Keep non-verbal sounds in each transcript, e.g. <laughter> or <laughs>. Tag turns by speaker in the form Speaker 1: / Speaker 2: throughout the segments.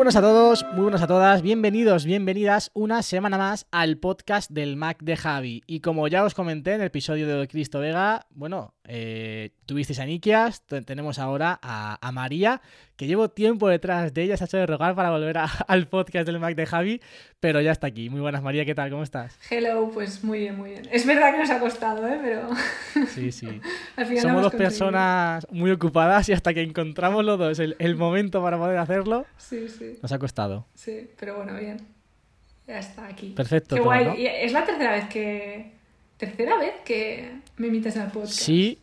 Speaker 1: Buenas a todos, muy buenas a todas, bienvenidos, bienvenidas una semana más al podcast del Mac de Javi. Y como ya os comenté en el episodio de Cristo Vega, bueno, eh, tuvisteis a Nikias, te- tenemos ahora a, a María, que llevo tiempo detrás de ella, se ha hecho de rogar para volver a- <laughs> al podcast del Mac de Javi, pero ya está aquí. Muy buenas, María, ¿qué tal? ¿Cómo estás?
Speaker 2: Hello, pues muy bien, muy bien. Es verdad que nos ha costado, ¿eh? Pero <laughs>
Speaker 1: Sí, sí.
Speaker 2: al final
Speaker 1: Somos dos personas muy ocupadas y hasta que encontramos los dos el, el momento para poder hacerlo,
Speaker 2: Sí, sí,
Speaker 1: nos ha costado.
Speaker 2: sí, pero bueno, bien. Ya está aquí.
Speaker 1: Perfecto.
Speaker 2: Qué
Speaker 1: todo,
Speaker 2: guay.
Speaker 1: ¿no?
Speaker 2: Y es la tercera vez que... ¿Tercera vez que me invitas al podcast?
Speaker 1: Sí,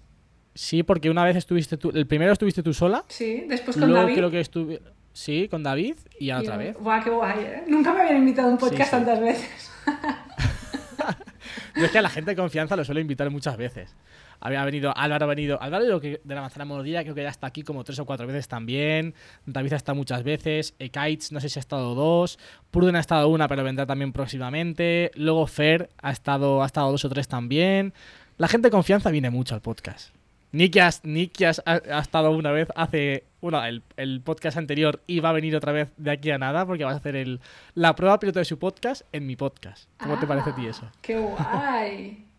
Speaker 1: sí, porque una vez estuviste tú, el primero estuviste tú sola,
Speaker 2: Sí, después con
Speaker 1: luego
Speaker 2: David.
Speaker 1: creo que estuve, sí, con David y a otra vez.
Speaker 2: Buah, qué guay, ¿eh? Nunca me habían invitado a un podcast
Speaker 1: Sí, sí.
Speaker 2: tantas veces. <laughs>
Speaker 1: Yo es que a la gente de confianza lo suelo invitar muchas veces. Había venido, Álvaro ha venido, Álvaro de la manzana mordida creo que ya está aquí como tres o cuatro veces también. David ha estado muchas veces, Ekaitz no sé si ha estado dos, Pruden ha estado una pero vendrá también próximamente, luego Fer ha estado, ha estado dos o tres también. La gente de confianza viene mucho al podcast. Nikias, Nikias ha, ha estado una vez hace, bueno, el, el podcast anterior y va a venir otra vez de aquí a nada porque vas a hacer el, la prueba piloto de su podcast en mi podcast. ¿Cómo te parece a ti
Speaker 2: Ah,
Speaker 1: eso?
Speaker 2: Qué guay. <laughs>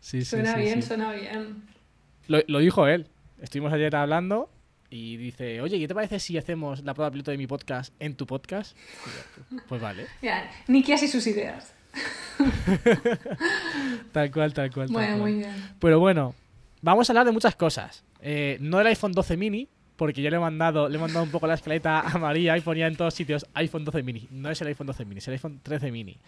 Speaker 1: Sí, sí,
Speaker 2: suena
Speaker 1: sí,
Speaker 2: bien,
Speaker 1: sí.
Speaker 2: suena bien.
Speaker 1: Lo, lo dijo él. Estuvimos ayer hablando y dice, oye, ¿qué te parece si hacemos la prueba piloto de mi podcast en tu podcast? Yo, Pues vale.
Speaker 2: Mira, Nikias y sus ideas. <laughs>
Speaker 1: Tal cual, tal cual. tal cual.
Speaker 2: muy bien.
Speaker 1: Pero bueno, vamos a hablar de muchas cosas. Eh, no del iPhone 12 mini, porque yo le he mandado, le he mandado un poco la escaleta a María y ponía en todos sitios iPhone 12 mini. No es el iPhone 12 mini, es el iPhone 13 mini.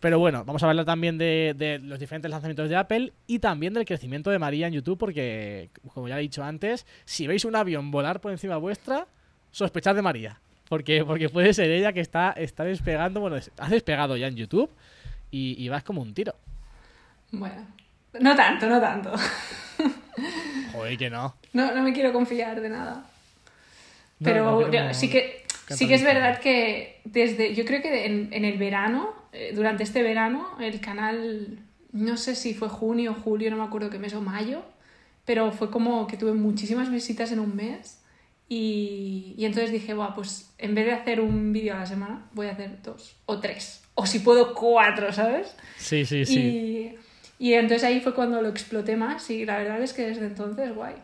Speaker 1: Pero bueno, vamos a hablar también de, los diferentes lanzamientos de Apple y también del crecimiento de María en YouTube, porque, como ya he dicho antes, si veis un avión volar por encima vuestra, sospechad de María. Porque, porque puede ser ella que está, está despegando, bueno, has despegado ya en YouTube y, y vas como un tiro.
Speaker 2: Bueno, no tanto, no tanto.
Speaker 1: Joder, que no.
Speaker 2: No, no me quiero confiar de nada.
Speaker 1: No,
Speaker 2: Pero
Speaker 1: no
Speaker 2: yo-
Speaker 1: queremos
Speaker 2: sí que sí que es verdad que desde yo creo que en, en el verano, eh, durante este verano, el canal, no sé si fue junio o julio, no me acuerdo qué mes o mayo, pero fue como que tuve muchísimas visitas en un mes y, y entonces dije, Buah, pues en vez de hacer un vídeo a la semana, voy a hacer dos o tres, o si puedo cuatro, ¿sabes?
Speaker 1: Sí, sí, sí.
Speaker 2: Y, y entonces ahí fue cuando lo exploté más y la verdad es que desde entonces, guay,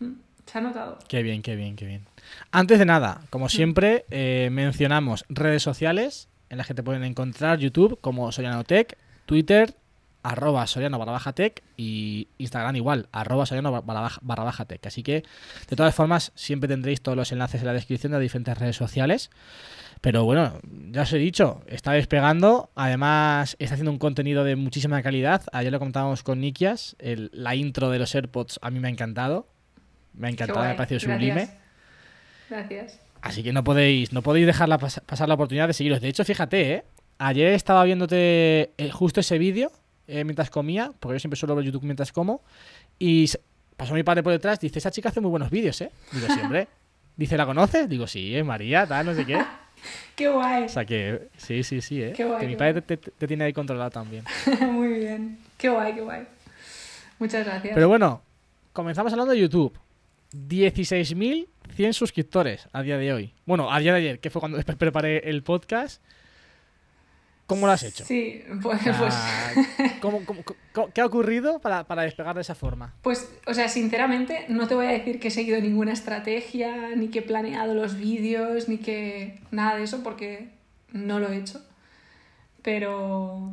Speaker 2: Mm, se ha notado.
Speaker 1: Qué bien, qué bien, qué bien. Antes de nada, como siempre, eh, mencionamos redes sociales en las que te pueden encontrar YouTube como Sorianotech, Twitter, arroba Soriano barra baja tech y Instagram igual, arroba Soriano barra baja, barra baja tech. Así que, de todas formas, siempre tendréis todos los enlaces en la descripción de diferentes redes sociales. Pero bueno, ya os he dicho, está despegando. Además, está haciendo un contenido de muchísima calidad. Ayer lo comentábamos con Nikias. el- la intro de los AirPods a mí me ha encantado. Me ha encantado, me ha parecido sublime.
Speaker 2: Gracias.
Speaker 1: Así que no podéis, no podéis dejarla pas- pasar la oportunidad de seguiros. De hecho, fíjate, ¿eh? ayer estaba viéndote eh, justo ese vídeo eh, mientras comía, porque yo siempre suelo ver YouTube mientras como, y pasó mi padre por detrás, dice, esa chica hace muy buenos vídeos, ¿eh? Digo, sí, hombre. Dice, ¿la conoces? Digo, sí, es María, tal, no sé qué. <laughs>
Speaker 2: Qué guay.
Speaker 1: O sea que, sí, sí, sí, ¿eh?
Speaker 2: Qué guay,
Speaker 1: que mi padre te, te- te tiene ahí controlado también. <laughs>
Speaker 2: Muy bien. Qué guay, qué guay. Muchas gracias.
Speaker 1: Pero bueno, comenzamos hablando de YouTube. 16.100 suscriptores a día de hoy. Bueno, a día de ayer, que fue cuando <laughs> preparé el podcast. ¿Cómo lo has hecho?
Speaker 2: Sí, pues, pues, <laughs>
Speaker 1: sea, ¿cómo- cómo- cómo- qué ha ocurrido para, para despegar de esa forma?
Speaker 2: pues, o sea, sinceramente, no te voy a decir que he seguido ninguna estrategia, ni que he planeado los vídeos, ni que nada de eso, porque no lo he hecho. Pero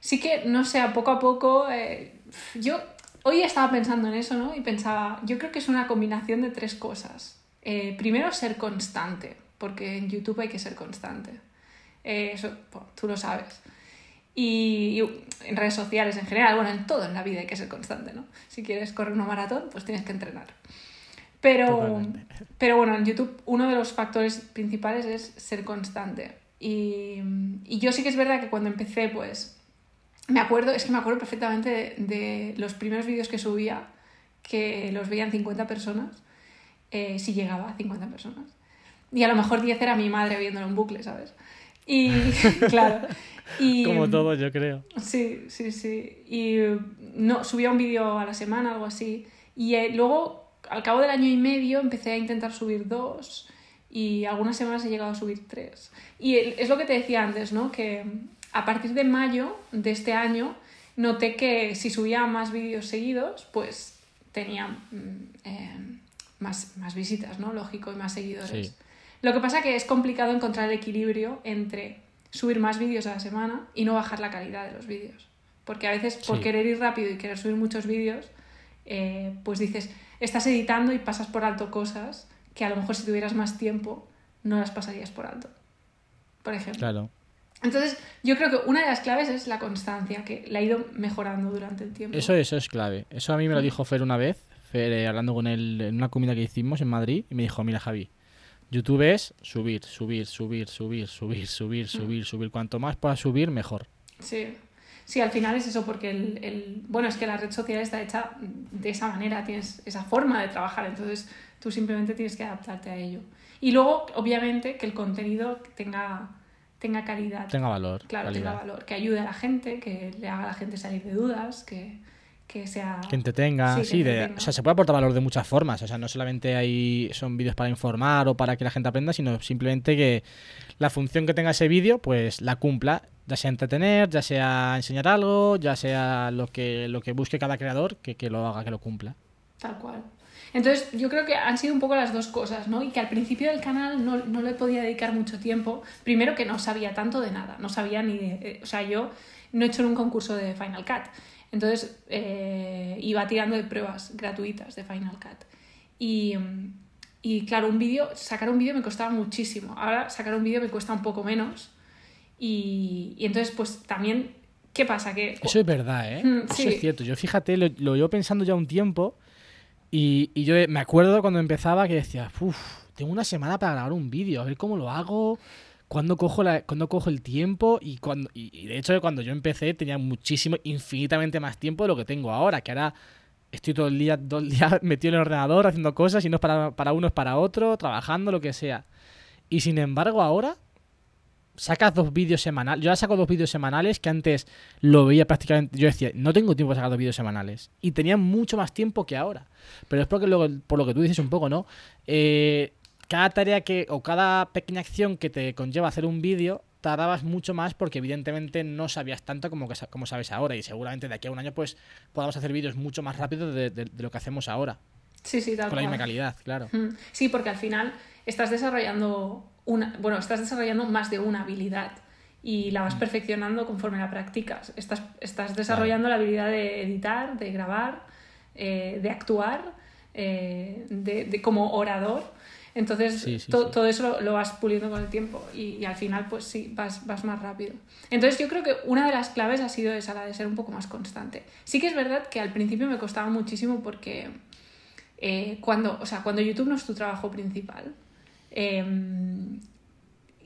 Speaker 2: sí que, no sé, a poco a poco, eh, yo hoy estaba pensando en eso, ¿no? Y pensaba, yo creo que es una combinación de tres cosas. Eh, primero, ser constante, porque en YouTube hay que ser constante. Eh, eso bueno, tú lo sabes. Y, y en redes sociales en general, bueno, en todo en la vida hay que ser constante, ¿no? Si quieres correr una maratón, pues tienes que entrenar. Pero,
Speaker 1: Totalmente.
Speaker 2: pero bueno, en YouTube uno de los factores principales es ser constante. Y, y yo sí que es verdad que cuando empecé, pues me acuerdo, es que me acuerdo perfectamente de, de los primeros vídeos que subía, que los veían 50 personas, eh, si llegaba a 50 personas. Y a lo mejor 10 era mi madre viéndolo en bucle, ¿sabes? Y <laughs> claro. Y,
Speaker 1: Como todo, yo creo.
Speaker 2: Sí, sí, sí. Y no, subía un vídeo a la semana, algo así. Y eh, luego, al cabo del año y medio, empecé a intentar subir dos. Y algunas semanas he llegado a subir tres. Y es lo que te decía antes, ¿no? Que a partir de mayo de este año noté que si subía más vídeos seguidos, pues tenía mm, eh, más, más visitas, ¿no? Lógico, y más seguidores.
Speaker 1: Sí.
Speaker 2: Lo que pasa que es complicado encontrar el equilibrio entre subir más vídeos a la semana y no bajar la calidad de los vídeos. Porque a veces por
Speaker 1: Sí.
Speaker 2: querer ir rápido y querer subir muchos vídeos, eh, pues dices, estás editando y pasas por alto cosas que a lo mejor si tuvieras más tiempo no las pasarías por alto. Por ejemplo.
Speaker 1: Claro.
Speaker 2: Entonces, yo creo que una de las claves es la constancia, que la ha ido mejorando durante el tiempo.
Speaker 1: Eso, eso es clave. Eso a mí me lo dijo Fer una vez, Fer eh, hablando con él en una comida que hicimos en Madrid, y me dijo, mira Javi, YouTube es subir, subir, subir, subir, subir, subir, subir, subir. Cuanto más puedas subir, mejor.
Speaker 2: Sí. Sí, al final es eso, porque el, el- bueno, es que la red social está hecha de esa manera, tienes esa forma de trabajar, entonces tú simplemente tienes que adaptarte a ello. Y luego, obviamente, que el contenido tenga, tenga calidad.
Speaker 1: Tenga valor,
Speaker 2: claro,
Speaker 1: calidad.
Speaker 2: tenga valor, que ayude a la gente, que le haga a la gente salir de dudas, que, que sea...
Speaker 1: Que entretenga,
Speaker 2: Sí,
Speaker 1: sí,
Speaker 2: que
Speaker 1: de-
Speaker 2: entretenga.
Speaker 1: o sea, se puede aportar valor de muchas formas, o sea, no solamente hay son vídeos para informar o para que la gente aprenda, sino simplemente que la función que tenga ese vídeo, pues la cumpla, ya sea entretener, ya sea enseñar algo, ya sea lo que lo que busque cada creador, que, que lo haga, que lo cumpla.
Speaker 2: Tal cual. Entonces, yo creo que han sido un poco las dos cosas, ¿no? Y que al principio del canal no, no le podía dedicar mucho tiempo. Primero que no sabía tanto de nada, no sabía ni de... eh, o sea, yo no he hecho nunca un curso de Final Cut. Entonces, eh, iba tirando de pruebas gratuitas de Final Cut. Y, y claro, un vídeo, sacar un vídeo me costaba muchísimo. Ahora sacar un vídeo me cuesta un poco menos. Y, y entonces, pues también, ¿qué pasa? Que
Speaker 1: Eso es verdad, ¿eh?
Speaker 2: Mm,
Speaker 1: Eso es cierto. Yo fíjate, lo, lo llevo pensando ya un tiempo y, y yo me acuerdo cuando empezaba que decía, uff, tengo una semana para grabar un vídeo, a ver cómo lo hago, cuándo cojo, la, cuándo cojo el tiempo y, cuando, y, de hecho cuando yo empecé tenía muchísimo, infinitamente más tiempo de lo que tengo ahora, que ahora estoy todo el día, <laughs> todo el día metido en el ordenador haciendo cosas y no es para, para uno, es para otro, trabajando, lo que sea. Y sin embargo ahora sacas dos vídeos semanales. Yo ahora saco dos vídeos semanales que antes lo veía prácticamente. Yo decía, no tengo tiempo para sacar dos vídeos semanales. Y tenía mucho más tiempo que ahora. Pero es porque luego, por lo que tú dices un poco, ¿no? Eh, cada tarea que. o cada pequeña acción que te conlleva hacer un vídeo. Tardabas mucho más porque evidentemente no sabías tanto como, que, como sabes ahora y seguramente de aquí a un año pues podamos hacer vídeos mucho más rápido de, de- de lo que hacemos ahora.
Speaker 2: sí, sí, tal
Speaker 1: Con la misma calidad, claro.
Speaker 2: Mm, Sí, porque al final estás desarrollando una, bueno, estás desarrollando más de una habilidad y la vas
Speaker 1: Mm.
Speaker 2: perfeccionando conforme la practicas. Estás, estás desarrollando la habilidad de editar, de grabar, eh, de actuar, eh, de, de como orador. Entonces,
Speaker 1: Sí, sí,
Speaker 2: to-
Speaker 1: sí.
Speaker 2: todo eso lo, lo vas puliendo con el tiempo y, y al final, pues sí, vas, vas más rápido. Entonces, yo creo que una de las claves ha sido esa, la de ser un poco más constante. Sí que es verdad que al principio me costaba muchísimo porque eh, cuando, o sea, cuando YouTube no es tu trabajo principal eh,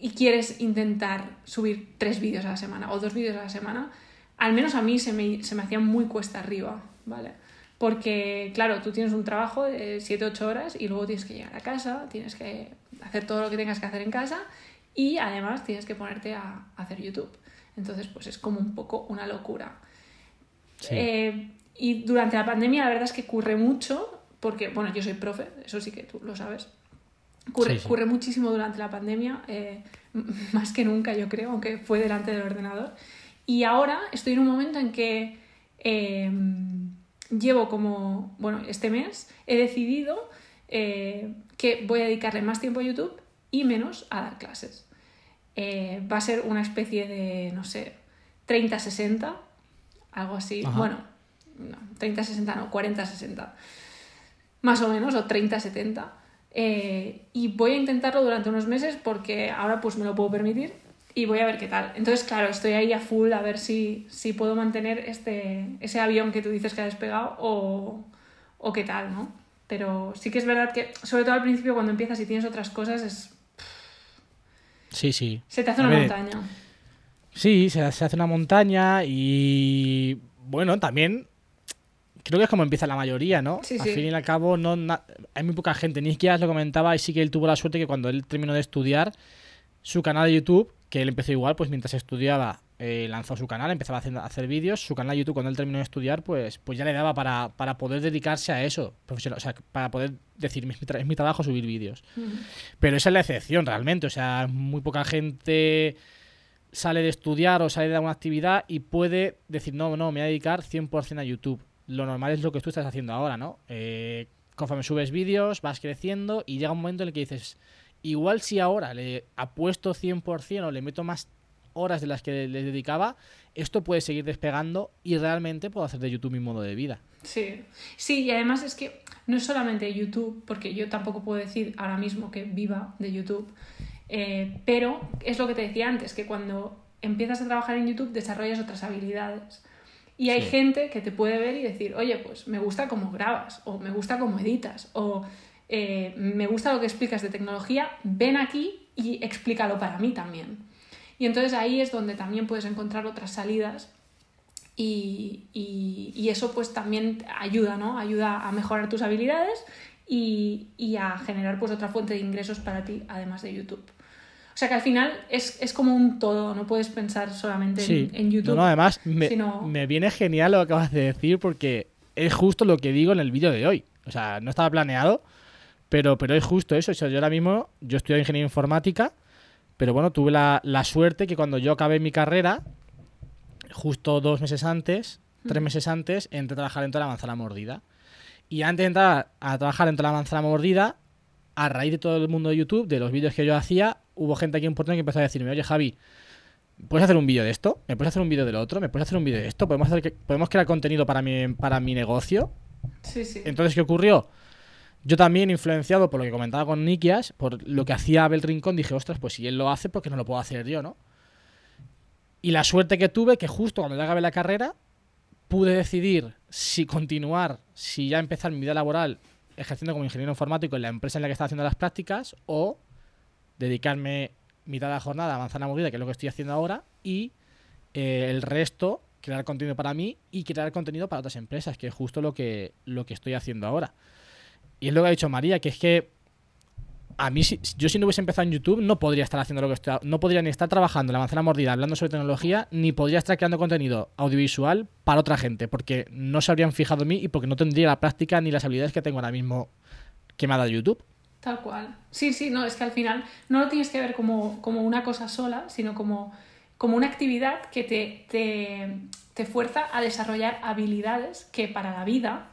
Speaker 2: y quieres intentar subir tres vídeos a la semana o dos vídeos a la semana, al menos a mí se me, se me hacía muy cuesta arriba, ¿vale? Porque, claro, tú tienes un trabajo de 7-8 horas y luego tienes que llegar a casa, tienes que hacer todo lo que tengas que hacer en casa y además tienes que ponerte a, hacer YouTube. Entonces, pues es como un poco una locura.
Speaker 1: Sí.
Speaker 2: Eh, y durante la pandemia la verdad es que curre mucho, porque, bueno, yo soy profe, eso sí que tú lo sabes. Curre,
Speaker 1: Sí, sí.
Speaker 2: curre muchísimo durante la pandemia, eh, <laughs> más que nunca yo creo, aunque fue delante del ordenador. Y ahora estoy en un momento en que eh, llevo como, bueno, este mes he decidido eh, que voy a dedicarle más tiempo a YouTube y menos a dar clases. Eh, va a ser una especie de, no sé, 30-60, algo así.
Speaker 1: Ajá.
Speaker 2: Bueno, no, 30-60 no, 40-60. Más o menos, o 30-70. Eh, y voy a intentarlo durante unos meses porque ahora pues me lo puedo permitir. Y voy a ver qué tal. Entonces, claro, estoy ahí a full a ver si, si puedo mantener este, ese avión que tú dices que ha despegado o, o qué tal, ¿no? Pero sí que es verdad que, sobre todo al principio, cuando empiezas y tienes otras cosas, es,
Speaker 1: Sí, sí.
Speaker 2: se te hace
Speaker 1: A
Speaker 2: una
Speaker 1: ver,
Speaker 2: montaña.
Speaker 1: Sí, se, se hace una montaña y bueno, también creo que es como empieza la mayoría, ¿no?
Speaker 2: Sí,
Speaker 1: al
Speaker 2: sí.
Speaker 1: fin y al cabo, no, na- hay muy poca gente. Ni siquiera lo comentaba y sí que él tuvo la suerte que cuando él terminó de estudiar, su canal de YouTube, que él empezó igual, pues mientras estudiaba, eh, lanzó su canal, empezaba a hacer, vídeos. Su canal de YouTube, cuando él terminó de estudiar, pues, pues ya le daba para, para poder dedicarse a eso, profesional. O sea, para poder decir, es mi, tra- es mi trabajo subir vídeos. Pero esa es la excepción realmente. O sea, muy poca gente sale de estudiar o sale de alguna actividad y puede decir, no, no, me voy a dedicar 100% a YouTube. Lo normal es lo que tú estás haciendo ahora, ¿no? Eh, conforme subes vídeos, vas creciendo y llega un momento en el que dices, igual si ahora le apuesto 100% o le meto más horas de las que le dedicaba, esto puede seguir despegando y realmente puedo hacer de YouTube mi modo de vida.
Speaker 2: Sí, sí, y además es que no es solamente YouTube, porque yo tampoco puedo decir ahora mismo que viva de YouTube, eh, pero es lo que te decía antes, que cuando empiezas a trabajar en YouTube desarrollas otras habilidades. Y hay
Speaker 1: Sí.
Speaker 2: gente que te puede ver y decir, oye, pues me gusta cómo grabas, o me gusta cómo editas, o eh, me gusta lo que explicas de tecnología, ven aquí y explícalo para mí también. Y entonces ahí es donde también puedes encontrar otras salidas y, y- y eso pues también ayuda, ¿no? Ayuda a mejorar tus habilidades y, y a generar pues otra fuente de ingresos para ti, además de YouTube. O sea que al final es, es como un todo, no puedes pensar solamente en- YouTube.
Speaker 1: No, no, además me,
Speaker 2: sino-
Speaker 1: me viene genial lo que acabas de decir porque es justo lo que digo en el vídeo de hoy. O sea, no estaba planeado, pero, pero es justo eso. O sea, yo ahora mismo, yo estudio ingeniería informática, pero bueno, tuve la, la suerte que cuando yo acabé mi carrera, justo dos meses antes, tres meses antes, entré a trabajar en toda la manzana mordida. Y antes de entrar a trabajar en toda la manzana mordida, a raíz de todo el mundo de YouTube, de los vídeos que yo hacía, hubo gente aquí en Portland que empezó a decirme, oye Javi, ¿puedes hacer un vídeo de esto? ¿Me puedes hacer un vídeo del otro? ¿Me puedes hacer un vídeo de esto? ¿Podemos, hacer que- ¿Podemos crear contenido para mi, para mi negocio?
Speaker 2: Sí, sí.
Speaker 1: Entonces, ¿qué ocurrió? Yo también, influenciado por lo que comentaba con Nikias, por lo que hacía Abel Rincón, dije, ostras, pues si él lo hace, ¿por qué no lo puedo hacer yo, no? Y la suerte que tuve, que justo cuando acabé la carrera, pude decidir si continuar, si ya empezar mi vida laboral ejerciendo como ingeniero informático en la empresa en la que estaba haciendo las prácticas, o dedicarme mitad de la jornada a manzana mordida, que es lo que estoy haciendo ahora, y eh, el resto crear contenido para mí y crear contenido para otras empresas, que es justo lo que, lo que estoy haciendo ahora. Y es lo que ha dicho María, que es que a mí, si, yo si no hubiese empezado en YouTube, no podría estar haciendo lo que estoy No podría ni estar trabajando en la manzana mordida hablando sobre tecnología, ni podría estar creando contenido audiovisual para otra gente, porque no se habrían fijado en mí y porque no tendría la práctica ni las habilidades que tengo ahora mismo que me ha dado YouTube.
Speaker 2: Tal cual. Sí, sí, no, es que al final no lo tienes que ver como, como una cosa sola, sino como, como una actividad que te, te, te fuerza a desarrollar habilidades que para la vida,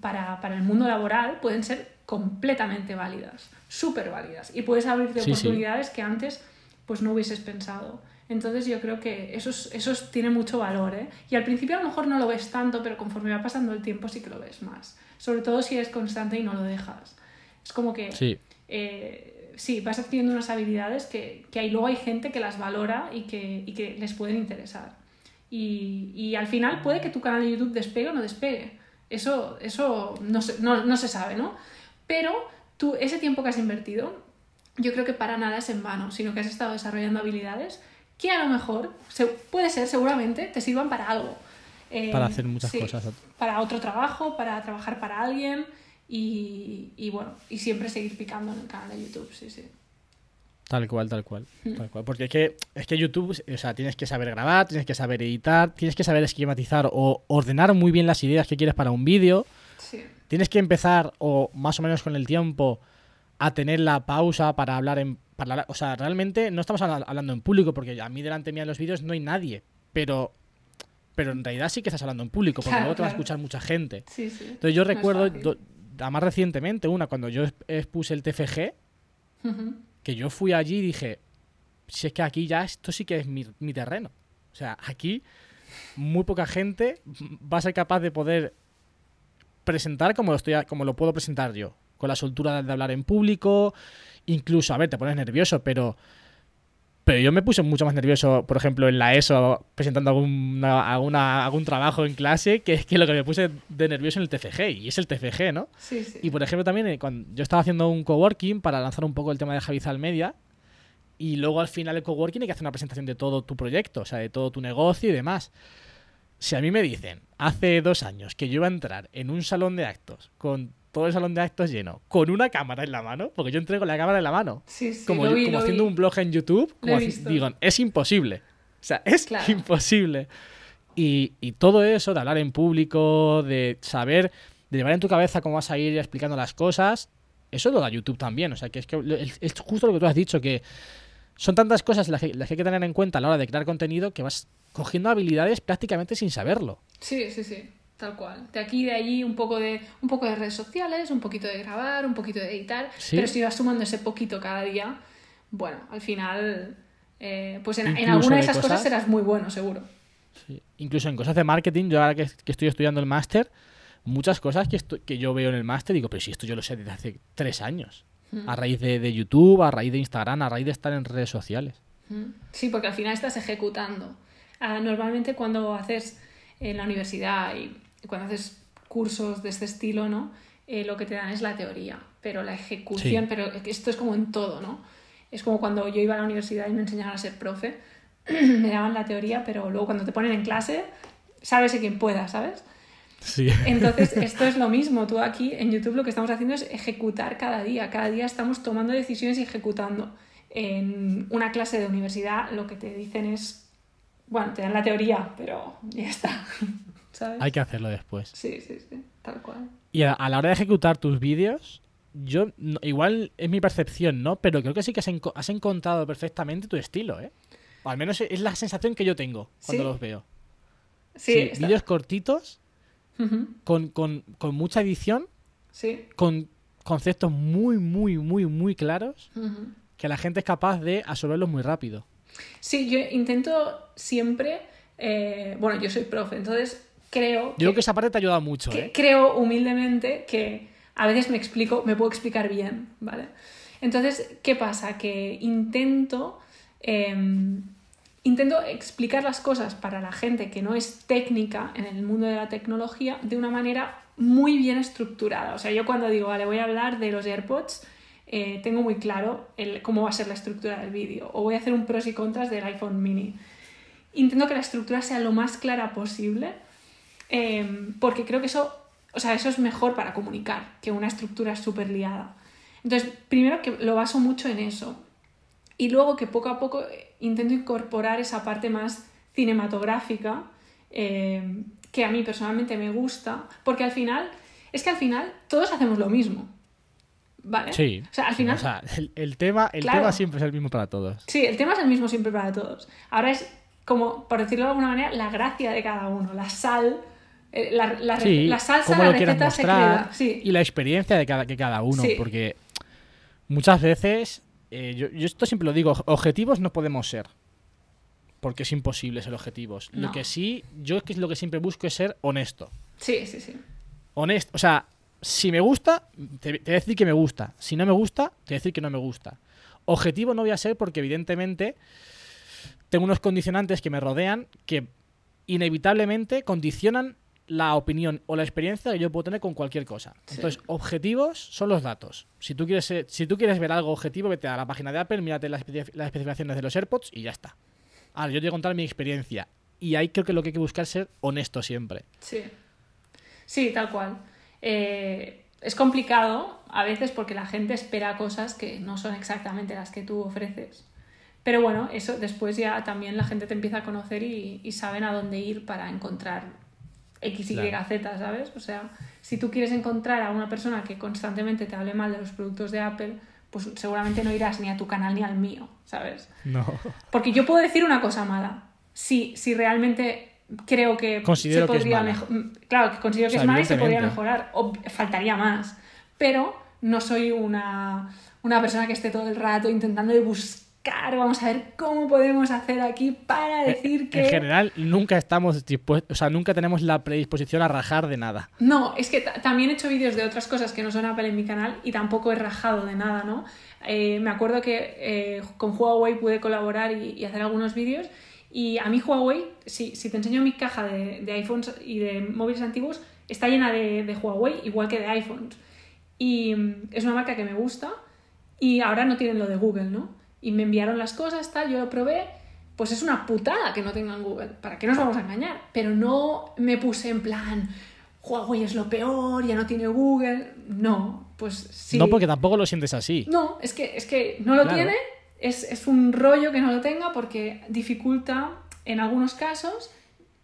Speaker 2: para, para el mundo laboral, pueden ser completamente válidas, súper válidas. Y puedes abrirte
Speaker 1: Sí, sí.
Speaker 2: oportunidades que antes pues no hubieses pensado. Entonces yo creo que eso, es- eso tiene mucho valor. ¿eh? Y al principio a lo mejor no lo ves tanto, pero conforme va pasando el tiempo sí que lo ves más. Sobre todo si eres constante y no lo dejas. Es como que
Speaker 1: Sí.
Speaker 2: eh, sí, vas adquiriendo unas habilidades que, que ahí luego hay gente que las valora y que, y que les pueden interesar. Y, y al final puede que tu canal de YouTube despegue o no despegue. Eso, eso no, se, no, no se sabe, ¿no? Pero tú, ese tiempo que has invertido, yo creo que para nada es en vano, sino que has estado desarrollando habilidades que a lo mejor, se- puede ser, seguramente, te sirvan para algo. Eh,
Speaker 1: Para hacer muchas
Speaker 2: sí,
Speaker 1: cosas.
Speaker 2: Para otro trabajo, para trabajar para alguien y, y bueno, y siempre seguir picando en el canal de YouTube, sí, sí.
Speaker 1: Tal cual, tal cual, tal cual. Porque es que, es que YouTube, o sea, tienes que saber grabar, tienes que saber editar, tienes que saber esquematizar o ordenar muy bien las ideas que quieres para un vídeo.
Speaker 2: Sí,
Speaker 1: Tienes que empezar, o más o menos con el tiempo, a tener la pausa para hablar en. Para o sea, realmente no estamos habla- hablando en público, porque a mí delante mía en los vídeos no hay nadie. Pero. Pero en realidad sí que estás hablando en público, porque
Speaker 2: Claro,
Speaker 1: luego te va a escuchar mucha gente.
Speaker 2: sí, sí.
Speaker 1: Entonces yo
Speaker 2: No
Speaker 1: recuerdo, además recientemente, una, cuando yo expuse el TFG,
Speaker 2: Ujú.
Speaker 1: Que yo fui allí y dije, si es que aquí ya esto sí que es mi, mi terreno. O sea, aquí muy poca gente va a ser capaz de poder presentar como lo, estoy, como lo puedo presentar yo. Con la soltura de hablar en público, incluso, a ver, te pones nervioso, pero Pero yo me puse mucho más nervioso, por ejemplo, en la ESO, presentando alguna, alguna- algún trabajo en clase, que, que lo que me puse de nervioso en el TFG. Y es el TFG, ¿no?
Speaker 2: Sí, sí.
Speaker 1: Y por ejemplo, también eh, cuando yo estaba haciendo un coworking para lanzar un poco el tema de Javizal Media. Y luego al final del coworking hay que hacer una presentación de todo tu proyecto, o sea, de todo tu negocio y demás. Si a mí me dicen hace dos años que yo iba a entrar en un salón de actos con todo el salón de actos lleno, con una cámara en la mano, porque yo entrego la cámara en la mano,
Speaker 2: Sí, sí,
Speaker 1: como, yo-
Speaker 2: vi,
Speaker 1: como haciendo
Speaker 2: vi.
Speaker 1: un blog en YouTube, como
Speaker 2: visto.
Speaker 1: digo, es imposible. O sea, es
Speaker 2: Claro.
Speaker 1: imposible. Y, y todo eso de hablar en público, de saber, de llevar en tu cabeza cómo vas a ir explicando las cosas, eso lo da YouTube también. O sea, que es que es justo lo que tú has dicho, que son tantas cosas las que, las que hay que tener en cuenta a la hora de crear contenido que vas cogiendo habilidades prácticamente sin saberlo.
Speaker 2: Sí, sí, sí, tal cual. De aquí y de allí un poco de, un poco de redes sociales, un poquito de grabar, un poquito de editar,
Speaker 1: Sí.
Speaker 2: pero si vas sumando ese poquito cada día, bueno, al final, eh, pues en, alguna de esas cosas
Speaker 1: cosas-
Speaker 2: serás muy bueno, seguro.
Speaker 1: Sí. Incluso en cosas de marketing, yo ahora que, que estoy estudiando el máster, muchas cosas que, estu- que yo veo en el máster digo, pero si esto yo lo sé desde hace tres años. A raíz de, de YouTube, a raíz de Instagram, a raíz de estar en redes sociales.
Speaker 2: Mm. Sí, porque al final estás ejecutando. Ah, normalmente cuando haces en la universidad y cuando haces cursos de este estilo, ¿no? Eh, lo que te dan es la teoría, pero la ejecución,
Speaker 1: Sí.
Speaker 2: pero esto es como en todo, ¿no? Es como cuando yo iba a la universidad y me enseñaban a ser profe, <clears throat> me daban la teoría, pero luego cuando te ponen en clase, sabes de quien pueda, ¿sabes?
Speaker 1: Sí.
Speaker 2: Entonces, <laughs> esto es lo mismo. Tú aquí en YouTube lo que estamos haciendo es ejecutar cada día. Cada día estamos tomando decisiones y ejecutando. En una clase de universidad lo que te dicen es, bueno, te dan la teoría, pero ya está. <laughs> ¿Sabes?
Speaker 1: Hay que hacerlo después.
Speaker 2: Sí, sí, sí, tal cual.
Speaker 1: Y a, a la hora de ejecutar tus vídeos, yo, no- igual es mi percepción, ¿no? Pero creo que sí que has, enco- has encontrado perfectamente tu estilo, ¿eh? O al menos es la sensación que yo tengo cuando
Speaker 2: ¿Sí?
Speaker 1: los veo.
Speaker 2: Sí,
Speaker 1: vídeos cortitos, con, con- con mucha edición,
Speaker 2: sí.
Speaker 1: con conceptos muy, muy, muy, muy claros, que la gente es capaz de absorberlos muy rápido.
Speaker 2: Sí, yo intento siempre, eh, bueno, yo soy profe, entonces creo
Speaker 1: Yo creo que esa parte te ha ayudado mucho,
Speaker 2: que
Speaker 1: ¿eh?
Speaker 2: creo humildemente que a veces me explico, me puedo explicar bien, ¿vale? Entonces, ¿qué pasa? Que intento, em, intento explicar las cosas para la gente que no es técnica en el mundo de la tecnología de una manera muy bien estructurada. O sea, yo cuando digo, vale, voy a hablar de los AirPods, eh, tengo muy claro el- cómo va a ser la estructura del vídeo. O voy a hacer un pros y contras del iPhone mini. Intento que la estructura sea lo más clara posible eh, porque creo que eso, o sea, eso es mejor para comunicar que una estructura súper liada. Entonces, primero que lo baso mucho en eso. Y luego que poco a poco eh, intento incorporar esa parte más cinematográfica eh, que a mí personalmente me gusta, porque al final, es que al final todos hacemos lo mismo. ¿Vale?
Speaker 1: Sí.
Speaker 2: O sea, al final,
Speaker 1: O sea, el, el tema, el
Speaker 2: Claro.
Speaker 1: tema siempre es el mismo para todos.
Speaker 2: Sí, el tema es el mismo siempre para todos. Ahora es como, por decirlo de alguna manera, la gracia de cada uno, la sal, la, la,
Speaker 1: Sí,
Speaker 2: la salsa, la receta
Speaker 1: mostrar
Speaker 2: secreta. Sí.
Speaker 1: y la experiencia de cada, que cada uno,
Speaker 2: Sí.
Speaker 1: porque muchas veces, eh, yo, yo esto siempre lo digo, objetivos no podemos ser, porque es imposible ser objetivos. Lo que sí, yo es que lo que siempre busco es ser honesto.
Speaker 2: sí, sí, sí.
Speaker 1: Honesto, o sea, si me gusta, te, te voy a decir que me gusta. Si no me gusta, te voy a decir que no me gusta. Objetivo no voy a ser porque evidentemente tengo unos condicionantes que me rodean que inevitablemente condicionan la opinión o la experiencia que yo puedo tener con cualquier cosa.
Speaker 2: Sí.
Speaker 1: Entonces, objetivos son los datos. Si tú quieres si tú quieres ver algo objetivo, vete a la página de Apple, mírate las, las especificaciones de los AirPods y ya está. Ahora, yo te voy a contar mi experiencia. Y ahí creo que lo que hay que buscar es ser honesto siempre.
Speaker 2: Sí, sí tal cual. Eh, es complicado a veces porque la gente espera cosas que no son exactamente las que tú ofreces. Pero bueno, eso después ya también la gente te empieza a conocer y, y saben a dónde ir para encontrar X, Y,
Speaker 1: Claro.
Speaker 2: Z, ¿sabes? O sea, si tú quieres encontrar a una persona que constantemente te hable mal de los productos de Apple, pues seguramente no irás ni a tu canal ni al mío, ¿sabes?
Speaker 1: No.
Speaker 2: Porque yo puedo decir una cosa mala. Si, si realmente creo que
Speaker 1: Considero
Speaker 2: se podría
Speaker 1: mala.
Speaker 2: mejor. Claro, que considero que
Speaker 1: O sea,
Speaker 2: es mala y se podría mejorar. O faltaría más. Pero no soy una, una persona que esté todo el rato intentando buscar rascar, vamos a ver cómo podemos hacer aquí para decir que...
Speaker 1: En general, nunca estamos dispuestos, o sea, nunca tenemos la predisposición a rajar de nada.
Speaker 2: No, es que ta- también he hecho vídeos de otras cosas que no son Apple en mi canal y tampoco he rajado de nada, ¿no? Eh, me acuerdo que eh, con Huawei pude colaborar y, y hacer algunos vídeos y a mí Huawei, si, si te enseño mi caja de, de iPhones y de móviles antiguos, está llena de, de Huawei, igual que de iPhones. Y mm, es una marca que me gusta y ahora no tienen lo de Google, ¿no? Y me enviaron las cosas, tal, yo lo probé. Pues es una putada que no tengan Google. ¿Para qué nos vamos a engañar? Pero no me puse en plan, Huawei es lo peor, ya no tiene Google. No, pues sí.
Speaker 1: No porque tampoco lo sientes así.
Speaker 2: No, es que, es que no lo
Speaker 1: Claro.
Speaker 2: tiene, es, es un rollo que no lo tenga porque dificulta en algunos casos.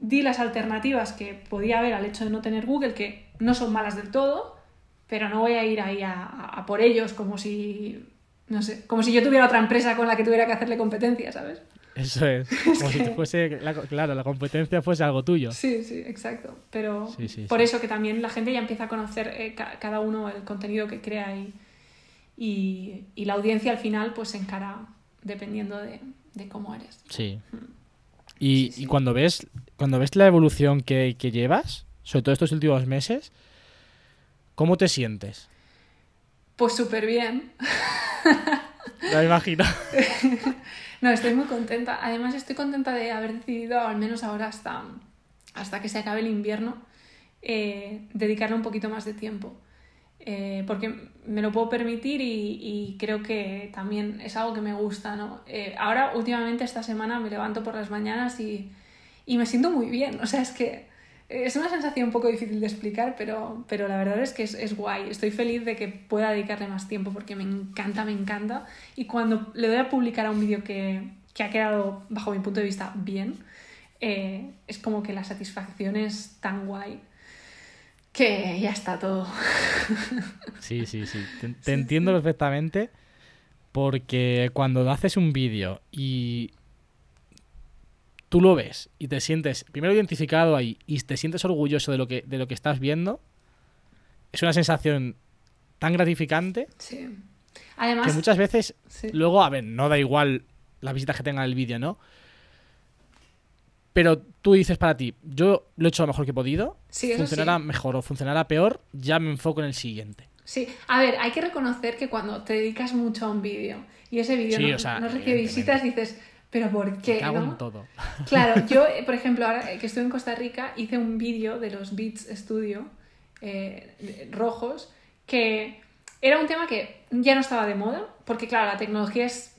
Speaker 2: Di las alternativas que podía haber al hecho de no tener Google, que no son malas del todo, pero no voy a ir ahí a, a- a por ellos como si, no sé, como si yo tuviera otra empresa con la que tuviera que hacerle competencia, ¿sabes?
Speaker 1: Eso es. <laughs> Como si fuese, la- claro, la competencia fuese algo tuyo.
Speaker 2: Sí, sí, exacto. Pero
Speaker 1: Sí, sí,
Speaker 2: por
Speaker 1: sí.
Speaker 2: eso que también la gente ya empieza a conocer eh, ca- cada uno el contenido que crea y, y, y la audiencia al final pues se encara dependiendo de, de cómo eres.
Speaker 1: Sí. Y,
Speaker 2: Sí, sí.
Speaker 1: y cuando ves cuando ves la evolución que, que llevas, sobre todo estos últimos meses, ¿cómo te sientes?
Speaker 2: Pues súper bien. <laughs> <laughs>
Speaker 1: Me imagino. <laughs>
Speaker 2: No, estoy muy contenta. Además estoy contenta de haber decidido, al menos ahora hasta, hasta que se acabe el invierno, eh, dedicarle un poquito más de tiempo. Eh, porque me lo puedo permitir y, y creo que también es algo que me gusta, ¿no? Eh, ahora, últimamente, esta semana me levanto por las mañanas y, y me siento muy bien. O sea, es que es una sensación un poco difícil de explicar, pero, pero la verdad es que es, es guay. Estoy feliz de que pueda dedicarle más tiempo porque me encanta, me encanta. Y cuando le doy a publicar a un vídeo que, que ha quedado, bajo mi punto de vista, bien, eh, es como que la satisfacción es tan guay que ya está todo. <laughs>
Speaker 1: Sí, sí, sí. Te, te entiendo perfectamente porque cuando haces un vídeo y tú lo ves y te sientes primero identificado ahí y te sientes orgulloso de lo que, de lo que estás viendo, es una sensación tan gratificante
Speaker 2: Sí. Además,
Speaker 1: que muchas veces
Speaker 2: sí.
Speaker 1: luego, a ver, no da igual las visitas que tenga el vídeo, ¿no? Pero tú dices para ti, yo lo he hecho lo mejor que he podido,
Speaker 2: Sí,
Speaker 1: funcionará
Speaker 2: sí.
Speaker 1: mejor o funcionará peor, ya me enfoco en el siguiente.
Speaker 2: Sí, a ver, hay que reconocer que cuando te dedicas mucho a un vídeo y ese vídeo no,
Speaker 1: o sea,
Speaker 2: no recibe visitas, dices, pero ¿por
Speaker 1: Me
Speaker 2: qué?
Speaker 1: cago
Speaker 2: no?
Speaker 1: en todo. <laughs>
Speaker 2: Claro, yo, <laughs> por ejemplo, ahora que estoy en Costa Rica, hice un vídeo de los Beats Studio eh, rojos, que era un tema que ya no estaba de moda, porque claro, la tecnología es...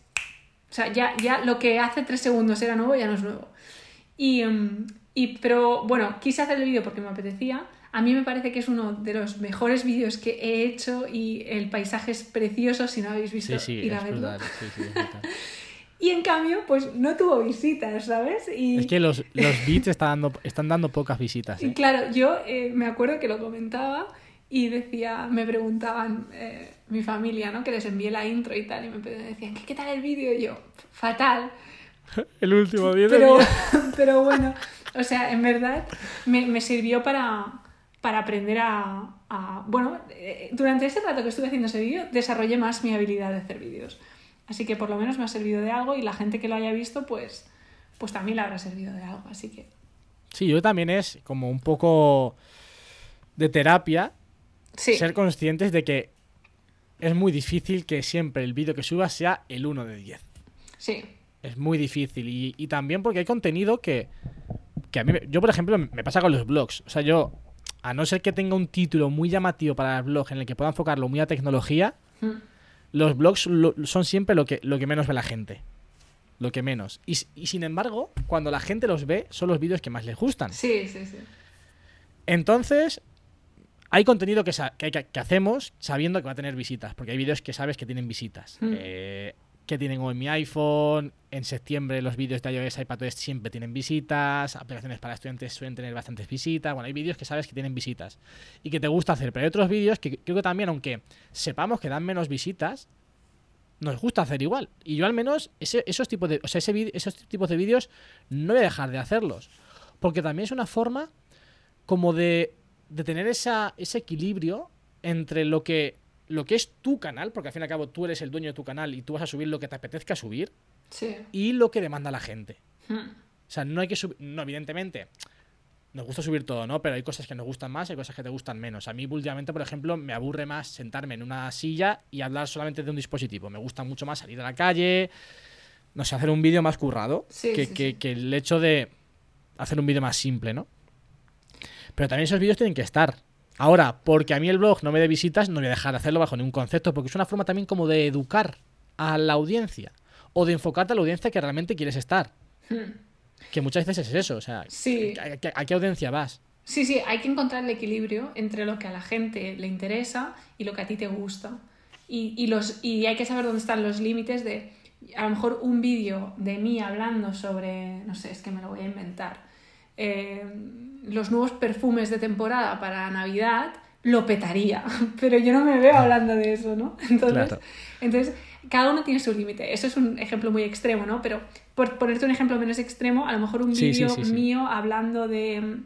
Speaker 2: O sea, ya, ya lo que hace tres segundos era nuevo ya no es nuevo. Y, mm, y, pero bueno, quise hacer el vídeo porque me apetecía. A mí me parece que es uno de los mejores vídeos que he hecho y el paisaje es precioso. Si no habéis visto,
Speaker 1: Sí, sí,
Speaker 2: ir a verlo.
Speaker 1: brutal. sí, sí, es brutal. <laughs>
Speaker 2: Y en cambio, pues no tuvo visitas, ¿sabes? Y,
Speaker 1: Es que los, los beats están dando, están dando pocas visitas.
Speaker 2: y
Speaker 1: ¿eh?
Speaker 2: claro, yo eh, me acuerdo que lo comentaba y decía, me preguntaban eh, mi familia, ¿no? Que les envié la intro y tal, y me decían, ¿qué, qué tal el vídeo? Y yo, fatal. <laughs>
Speaker 1: El último vídeo.
Speaker 2: Pero, <laughs> pero bueno, o sea, en verdad me, me sirvió para, para aprender a, a- Bueno, eh, durante ese rato que estuve haciendo ese vídeo, desarrollé más mi habilidad de hacer vídeos. Así que por lo menos me ha servido de algo y la gente que lo haya visto, pues, pues también le habrá servido de algo. Así que
Speaker 1: Sí, yo también es como un poco de terapia
Speaker 2: sí,
Speaker 1: ser conscientes de que es muy difícil que siempre el vídeo que subas sea el 1 de 10.
Speaker 2: sí,
Speaker 1: Es muy difícil. Y, y también porque hay contenido que, que a mí, me- yo por ejemplo, me pasa con los blogs. O sea, yo, a no ser que tenga un título muy llamativo para el blog en el que pueda enfocarlo muy a tecnología,
Speaker 2: Mm.
Speaker 1: Los blogs lo- son siempre lo que, lo que menos ve la gente. Lo que menos. Y, sin embargo, cuando la gente los ve, son los vídeos que más les gustan.
Speaker 2: sí, sí, sí.
Speaker 1: Entonces, hay contenido que hacemos sabiendo que va a tener visitas, porque hay vídeos que sabes que tienen visitas.
Speaker 2: Mm.
Speaker 1: Eh, que tienen en mi iPhone, en septiembre los vídeos de iOS, iPadOS siempre tienen visitas, aplicaciones para estudiantes suelen tener bastantes visitas, bueno, hay vídeos que sabes que tienen visitas y que te gusta hacer, pero hay otros vídeos que creo que también, aunque sepamos que dan menos visitas, nos gusta hacer igual. Y yo al menos ese- esos tipos de, o sea, esos tipos de vídeos no voy a dejar de hacerlos, porque también es una forma como de, de tener esa, ese equilibrio entre lo que, lo que es tu canal, porque al fin y al cabo tú eres el dueño de tu canal y tú vas a subir lo que te apetezca subir,
Speaker 2: Sí.
Speaker 1: y lo que demanda la gente.
Speaker 2: Hmm.
Speaker 1: O sea, no hay que subir. No, evidentemente. Nos gusta subir todo, ¿no? Pero hay cosas que nos gustan más y hay cosas que te gustan menos. A mí, últimamente, por ejemplo, me aburre más sentarme en una silla y hablar solamente de un dispositivo. Me gusta mucho más salir a la calle, no sé, hacer un vídeo más currado
Speaker 2: Sí,
Speaker 1: que,
Speaker 2: sí,
Speaker 1: que- que el hecho de hacer un vídeo más simple, ¿no? Pero también esos vídeos tienen que estar. Ahora, porque a mí el blog no me dé visitas, no voy a dejar de hacerlo bajo ningún concepto, porque es una forma también como de educar a la audiencia o de enfocarte a la audiencia que realmente quieres estar. Que muchas veces es eso, o sea,
Speaker 2: Hmm. Sí.
Speaker 1: ¿a, a- a qué audiencia vas?
Speaker 2: Sí, sí, hay que encontrar el equilibrio entre lo que a la gente le interesa y lo que a ti te gusta. Y, y los, y hay que saber dónde están los límites de, a lo mejor, un vídeo de mí hablando sobre, no sé, es que me lo voy a inventar, eh, los nuevos perfumes de temporada para Navidad, lo petaría. <laughs> Pero yo no me veo hablando de eso, ¿no? <laughs> Entonces,
Speaker 1: Claro.
Speaker 2: entonces cada uno tiene su límite. Eso es un ejemplo muy extremo, ¿no? Pero por ponerte un ejemplo menos extremo, a lo mejor un
Speaker 1: Sí,
Speaker 2: vídeo
Speaker 1: sí, sí.
Speaker 2: mío hablando de,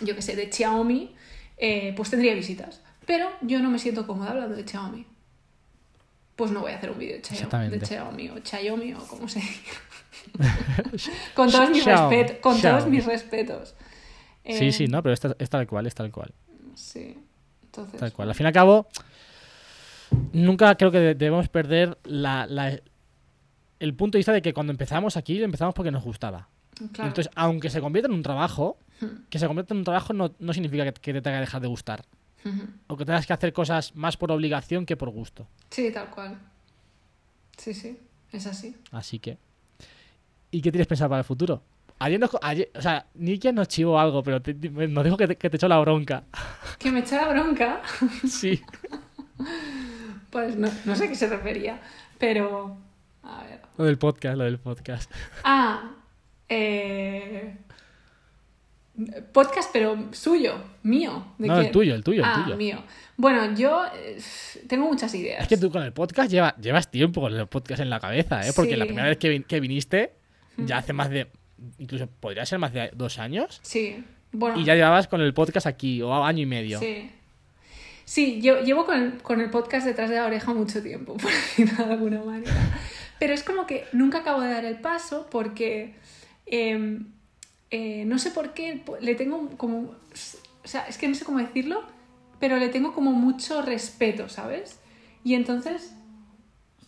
Speaker 2: yo qué sé, de Xiaomi, eh, pues tendría visitas. Pero yo no me siento cómoda hablando de Xiaomi. Pues no voy a hacer un vídeo de Xiaomi,
Speaker 1: Exactamente.
Speaker 2: de Xiaomi o Xiaomi o como se diga. <laughs> con todos mis, respetos con todos mis respetos.
Speaker 1: Sí,
Speaker 2: Eh,
Speaker 1: sí, no, pero es, tal- es tal cual, es tal cual.
Speaker 2: Sí. Entonces,
Speaker 1: Tal cual. Al fin y al cabo, nunca creo que de- debemos perder la, la- el punto de vista de que cuando empezamos aquí, empezamos porque nos gustaba.
Speaker 2: claro.
Speaker 1: Entonces, aunque se convierta en un trabajo,
Speaker 2: Hmm.
Speaker 1: que se convierta en un trabajo no, no significa que, que te tenga que dejar de gustar.
Speaker 2: Ujú.
Speaker 1: O que tengas que hacer cosas más por obligación que por gusto.
Speaker 2: Sí, tal cual. Sí, sí, es así.
Speaker 1: Así que. ¿Y qué tienes pensado para el futuro? Ayer, nos, ayer o sea, Nikia nos chivó algo, pero te- nos dijo que te, que te echó la bronca.
Speaker 2: Que me echó la bronca. <laughs>
Speaker 1: sí.
Speaker 2: Pues no, no sé a qué se refería, pero... A ver.
Speaker 1: Lo del podcast, lo del podcast.
Speaker 2: Ah, eh... Podcast, pero suyo, mío. ¿de
Speaker 1: No, el tuyo, el tuyo, el
Speaker 2: ah,
Speaker 1: tuyo.
Speaker 2: mío. Bueno, yo eh, tengo muchas ideas.
Speaker 1: Es que tú con el podcast lleva, llevas tiempo con el podcast en la cabeza, ¿eh? Porque
Speaker 2: Sí.
Speaker 1: la primera vez que, vin- que viniste, ya hace más de. Incluso podría ser más de dos años.
Speaker 2: Sí, bueno.
Speaker 1: Y ya llevabas con el podcast aquí, o año y medio.
Speaker 2: Sí. Sí, yo llevo con el, con el podcast detrás de la oreja mucho tiempo, <laughs> por decirlo de alguna manera. Pero es como que nunca acabo de dar el paso porque eh, eh, no sé por qué le tengo como. O sea, es que no sé cómo decirlo, pero le tengo como mucho respeto, ¿sabes? Y entonces.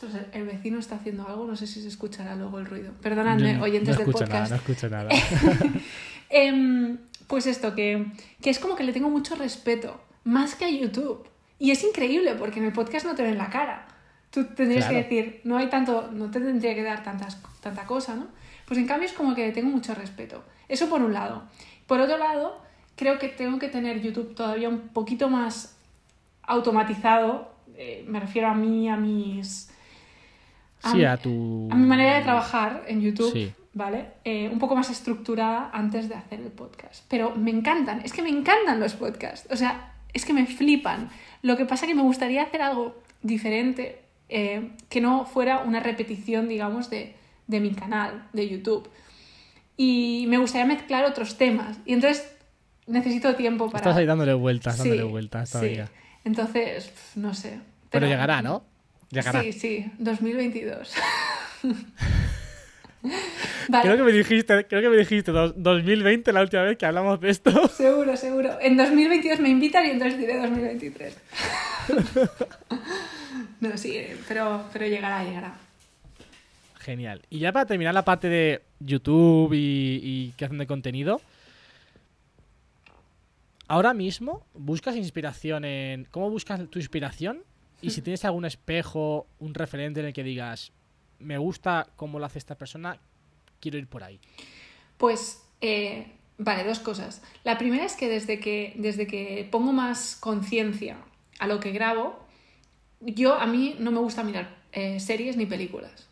Speaker 2: Ostras, el- vecino está haciendo algo, no sé si se escuchará luego el ruido. Perdonadme, oyentes
Speaker 1: no
Speaker 2: del podcast.
Speaker 1: nada, no escucho nada. <laughs>
Speaker 2: Em, pues esto, que, que es como que le tengo mucho respeto, más que a YouTube. Y es increíble porque en el podcast no te ven la cara. Tú tendrías
Speaker 1: Claro.
Speaker 2: que decir, no hay tanto, no te tendría que dar tantas, tanta cosa, ¿no? Pues en cambio es como que le tengo mucho respeto. Eso por un lado. Por otro lado, creo que tengo que tener YouTube todavía un poquito más automatizado. eh, me refiero a mí, a mis
Speaker 1: sí, a tu.
Speaker 2: a mi manera de trabajar en YouTube,
Speaker 1: Sí.
Speaker 2: ¿vale? Eh, un poco más estructurada antes de hacer el podcast. Pero me encantan, es que me encantan los podcasts. O sea, es que me flipan. Lo que pasa que me gustaría hacer algo diferente, eh, que no fuera una repetición, digamos, de, de mi canal de YouTube. Y me gustaría mezclar otros temas. Y entonces necesito tiempo para...
Speaker 1: Estás ahí dándole vueltas,
Speaker 2: Sí,
Speaker 1: dándole vueltas
Speaker 2: sí.
Speaker 1: todavía.
Speaker 2: Entonces, pf, no sé.
Speaker 1: Pero llegará, ¿no? Llegará.
Speaker 2: Sí, sí, 2022. <laughs> vale,
Speaker 1: Creo que me dijiste, creo que me dijiste dos- 2020 la última vez que hablamos de esto. <laughs>
Speaker 2: seguro, seguro. En 2022 me invitan y entonces diré 2023. <laughs> no, sí, pero, pero llegará, llegará.
Speaker 1: Genial. Y ya para terminar la parte de YouTube y, y creación de contenido. Ahora mismo, ¿buscas inspiración en. ¿Cómo buscas tu inspiración? Y si tienes algún espejo, un referente en el que digas, me gusta cómo lo hace esta persona, quiero ir por ahí.
Speaker 2: Pues, eh, vale, dos cosas. La primera es que desde que, desde que pongo más conciencia a lo que grabo, yo a mí no me gusta mirar eh, series ni películas,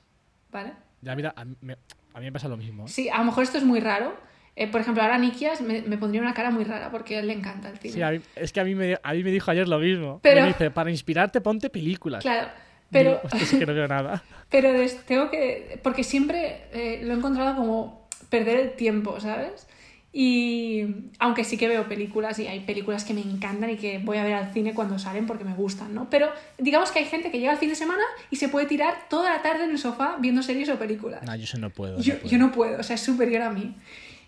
Speaker 2: ¿vale?
Speaker 1: Ya mira, a mí me, a mí me pasa lo mismo. ¿eh?
Speaker 2: Sí, a lo mejor esto es muy raro. Eh, por ejemplo, ahora Nikias me, me pondría una cara muy rara porque a él le encanta el cine.
Speaker 1: Sí, a mí- es que a mí, me, a mí me dijo ayer lo mismo.
Speaker 2: Pero-
Speaker 1: Me dice, para inspirarte, ponte películas.
Speaker 2: Claro, pero,
Speaker 1: Digo, "Hostia, es que no veo nada. <laughs>
Speaker 2: pero tengo que. Porque siempre eh, lo he encontrado como perder el tiempo, ¿sabes? Y aunque sí que veo películas y hay películas que me encantan y que voy a ver al cine cuando salen porque me gustan, ¿no? Pero digamos que hay gente que llega al fin de semana y se puede tirar toda la tarde en el sofá viendo series o películas.
Speaker 1: No, yo eso no puedo.
Speaker 2: Yo,
Speaker 1: no puedo.
Speaker 2: yo no puedo, o sea, es superior a mí.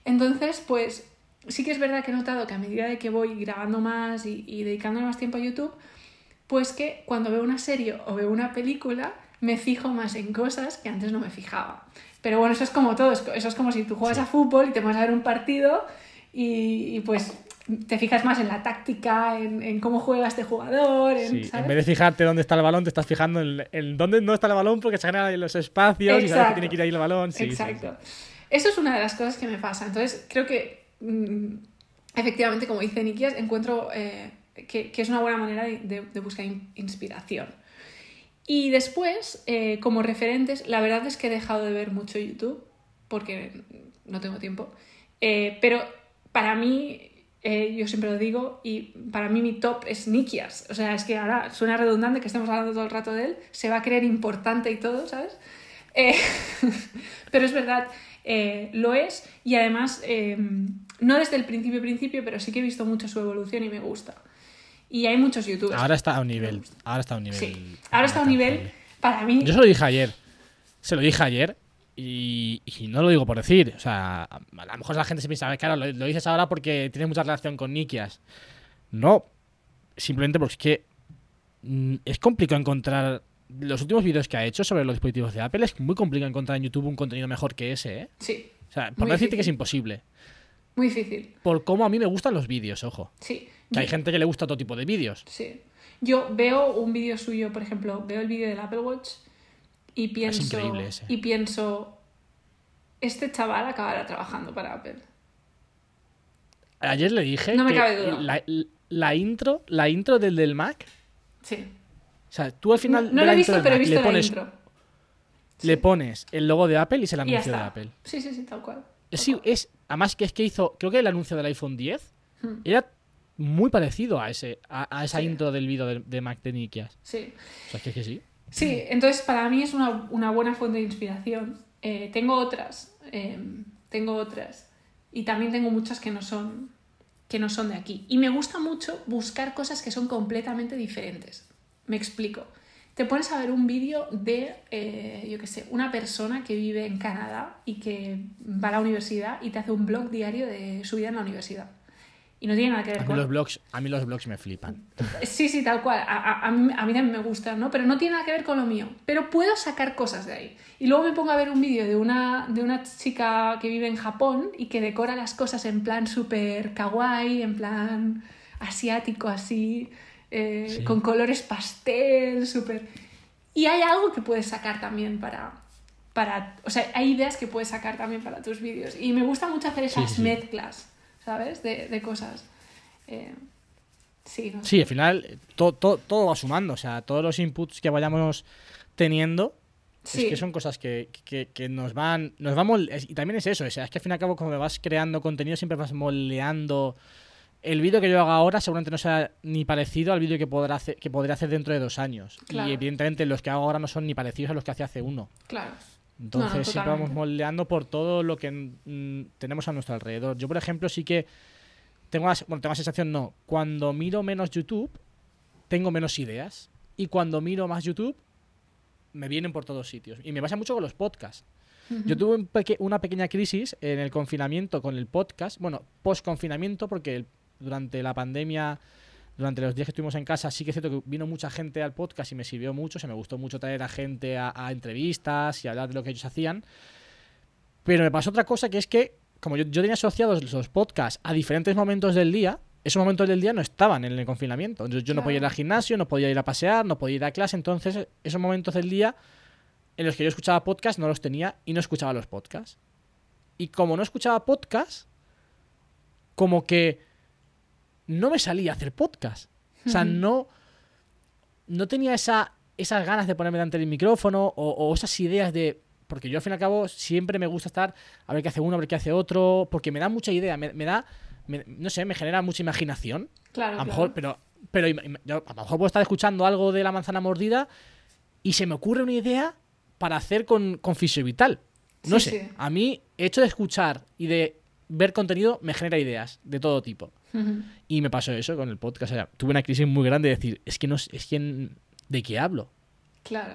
Speaker 2: Entonces, pues sí que es verdad que he notado que a medida de que voy grabando más y, y dedicándole más tiempo a YouTube, pues que cuando veo una serie o veo una película, me fijo más en cosas que antes no me fijaba. Pero bueno, eso es como todo, es- eso es como si tú juegas a fútbol y te vas a ver un partido y, y, pues te fijas más en la táctica, en, en cómo juega este jugador, en,
Speaker 1: Sí,
Speaker 2: ¿sabes?
Speaker 1: en vez de fijarte dónde está el balón, te estás fijando en, en dónde no está el balón porque se ahí los espacios y sabes que
Speaker 2: Exacto.
Speaker 1: tiene que ir ahí el balón. Sí, sí,
Speaker 2: Exacto. Eso es una de las cosas que me pasa. Entonces, creo que mm, efectivamente, como dice Nikias, encuentro eh, que, que es una buena manera de, buscar in- inspiración. Y después, eh, como referentes, la verdad es que he dejado de ver mucho YouTube porque no tengo tiempo. Eh, pero para mí, yo siempre lo digo, y para mí mi top es Nikias. O sea, es que ahora suena redundante que estemos hablando todo el rato de él, se va a creer importante y todo, ¿sabes? Eh, <laughs> pero es verdad, eh, lo es y además, eh, no desde el principio principio, pero sí que he visto mucho su evolución y me gusta. Y hay muchos youtubers.
Speaker 1: Ahora está a un nivel. Ahora está a un nivel.
Speaker 2: sí, ahora está a un nivel, para mí,
Speaker 1: Yo se lo dije ayer. Se lo dije ayer. Y, y no lo digo por decir. O sea, a, lo mejor la gente se piensa, "Ay, claro, lo, lo dices ahora porque tienes mucha relación con Nikias. No. Simplemente porque es que mm, es complicado encontrar. Los últimos vídeos que ha hecho sobre los dispositivos de Apple es muy complicado encontrar en YouTube un contenido mejor que ese, ¿eh?
Speaker 2: sí,
Speaker 1: O sea, por no decirte que es imposible.
Speaker 2: muy difícil.
Speaker 1: Por cómo a mí me gustan los vídeos, ojo.
Speaker 2: Sí.
Speaker 1: Que hay gente que le gusta todo tipo de vídeos.
Speaker 2: Sí. Yo veo un vídeo suyo, por ejemplo, veo el vídeo del Apple Watch y pienso.
Speaker 1: increíble ese.
Speaker 2: Y pienso. Este chaval acabará trabajando para Apple.
Speaker 1: Ayer le dije
Speaker 2: No me
Speaker 1: que
Speaker 2: cabe duda.
Speaker 1: La, la intro, la intro del del Mac,
Speaker 2: Sí.
Speaker 1: O sea, tú al
Speaker 2: No,
Speaker 1: final
Speaker 2: no
Speaker 1: la
Speaker 2: he visto, pero he visto
Speaker 1: le
Speaker 2: la
Speaker 1: pones,
Speaker 2: intro.
Speaker 1: le pones el logo de Apple y es el anuncio de. Apple.
Speaker 2: Sí, sí, sí, tal cual.
Speaker 1: Es, sí, es además que es que hizo, creo que el anuncio del iPhone 10
Speaker 2: Hmm.
Speaker 1: era muy parecido a ese a, a esa
Speaker 2: Sí.
Speaker 1: intro del vídeo de, de Mac de Nikias.
Speaker 2: Sí.
Speaker 1: O sea, es que, es que sí.
Speaker 2: Sí, entonces para mí es una, una buena fuente de inspiración. Eh, tengo otras, eh, tengo otras. Y también tengo muchas que no son que no son de aquí. Y me gusta mucho buscar cosas que son completamente diferentes. Me explico. Te pones a ver un vídeo de, eh, yo qué sé, una persona que vive en Canadá y que va a la universidad y te hace un blog diario de su vida en la universidad. Y no tiene nada que ver
Speaker 1: A mí
Speaker 2: con...
Speaker 1: los blogs, a mí los blogs me flipan.
Speaker 2: Sí, sí, tal cual. A, a- a mí, a mí también me gusta, ¿no? Pero no tiene nada que ver con lo mío. Pero puedo sacar cosas de ahí. Y luego me pongo a ver un vídeo de una, de una chica que vive en Japón y que decora las cosas en plan súper kawaii, en plan asiático así, eh,
Speaker 1: Sí.
Speaker 2: con colores pastel, súper... Y hay algo que puedes sacar también para, para... O sea, hay ideas que puedes sacar también para tus vídeos. Y me gusta mucho hacer esas
Speaker 1: sí, sí.
Speaker 2: mezclas, ¿sabes? De, de cosas. Eh, sí, no sé.
Speaker 1: Sí, al final eh, to- to- todo va sumando. O sea, todos los inputs que vayamos teniendo
Speaker 2: Sí.
Speaker 1: Es que son cosas que, que- que nos van. Nos es- y también es eso, o sea, es que al fin y al cabo, como vas creando contenido, siempre vas moldeando. El vídeo que yo haga ahora seguramente no sea ni parecido al vídeo que podrá hacer, que podría hacer dentro de dos años.
Speaker 2: Claro.
Speaker 1: Y evidentemente los que hago ahora no son ni parecidos a los que hacía hace uno.
Speaker 2: Claro.
Speaker 1: Entonces
Speaker 2: No, no,
Speaker 1: siempre vamos moldeando por todo lo que mm, tenemos a nuestro alrededor. Yo, por ejemplo, sí que tengo la, bueno, tengo la sensación, no. Cuando miro menos YouTube, tengo menos ideas. Y cuando miro más YouTube, me vienen por todos sitios. Y me pasa mucho con los podcasts. Yo tuve un peque- una pequeña crisis en el confinamiento con el podcast. Bueno, post-confinamiento, porque el- durante la pandemia, durante los días que estuvimos en casa, sí que es cierto que vino mucha gente al podcast y me sirvió mucho. Se me gustó mucho traer a gente a, a entrevistas y hablar de lo que ellos hacían. Pero me pasó otra cosa que es que, como yo, yo tenía asociados los podcasts a diferentes momentos del día, esos momentos del día no estaban en el confinamiento. Entonces yo no podía ir al gimnasio, no podía ir a pasear, no podía ir a clase. Entonces, esos momentos del día en los que yo escuchaba podcast no los tenía y no escuchaba los podcasts. Y como no escuchaba podcast, como que no me salía a hacer podcast. O sea, no, no tenía esa, esas ganas de ponerme delante del micrófono o, o esas ideas de... Porque yo al fin y al cabo siempre me gusta estar a ver qué hace uno, a ver qué hace otro, porque me da mucha idea, me, me da, me- no sé, me genera mucha imaginación.
Speaker 2: Claro,
Speaker 1: A lo
Speaker 2: claro.
Speaker 1: mejor, pero, pero yo a lo mejor puedo estar escuchando algo de la manzana mordida y se me ocurre una idea para hacer con, con Fisio Vital. No
Speaker 2: Sí,
Speaker 1: sé.
Speaker 2: sí.
Speaker 1: A mí, hecho de escuchar y de ver contenido me genera ideas de todo tipo. Y me pasó eso con el podcast. O sea, tuve una crisis muy grande de decir, es que no sé- es que de qué hablo.
Speaker 2: Claro.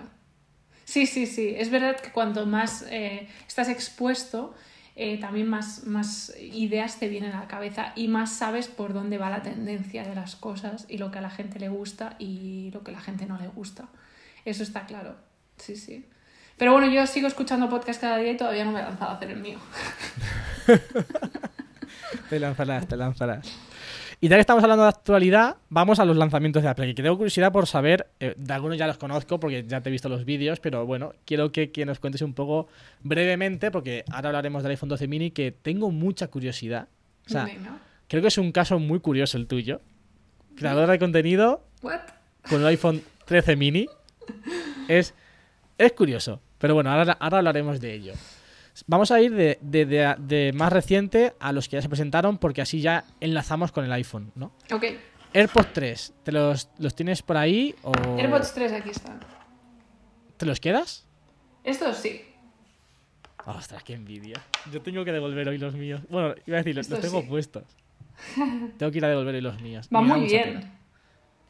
Speaker 2: Sí, sí, sí. Es verdad que cuanto más eh, estás expuesto, eh, también más, más ideas te vienen a la cabeza y más sabes por dónde va la tendencia de las cosas y lo que a la gente le gusta y lo que a la gente no le gusta. Eso está claro. Sí, sí. Pero bueno, yo sigo escuchando podcast cada día y todavía no me he lanzado a hacer el mío. <laughs>
Speaker 1: Te lanzarás, te lanzarás. Y ya que estamos hablando de actualidad, vamos a los lanzamientos de Apple. Que tengo curiosidad por saber, eh, de algunos ya los conozco porque ya te he visto los vídeos, pero bueno, quiero que, que nos cuentes un poco brevemente, porque ahora hablaremos del iPhone 12 mini, que tengo mucha curiosidad. O sea, creo que es un caso muy curioso el tuyo. Creador de contenido
Speaker 2: What?
Speaker 1: con el iPhone 13 mini. Es, es curioso. Pero bueno, ahora, ahora hablaremos de ello. Vamos a ir de, de- de- de más reciente a los que ya se presentaron, porque así ya enlazamos con el iPhone, ¿no?
Speaker 2: Ok.
Speaker 1: AirPods 3, ¿te los, los tienes por ahí o
Speaker 2: AirPods 3 aquí están.
Speaker 1: te los quedas?
Speaker 2: Estos sí.
Speaker 1: Ostras, qué envidia. Yo tengo que devolver hoy los míos. Bueno, iba a decir, los, tengo
Speaker 2: sí.
Speaker 1: puestos. <laughs> tengo que ir a devolver hoy los míos.
Speaker 2: Va
Speaker 1: Me da
Speaker 2: muy bien.
Speaker 1: pena.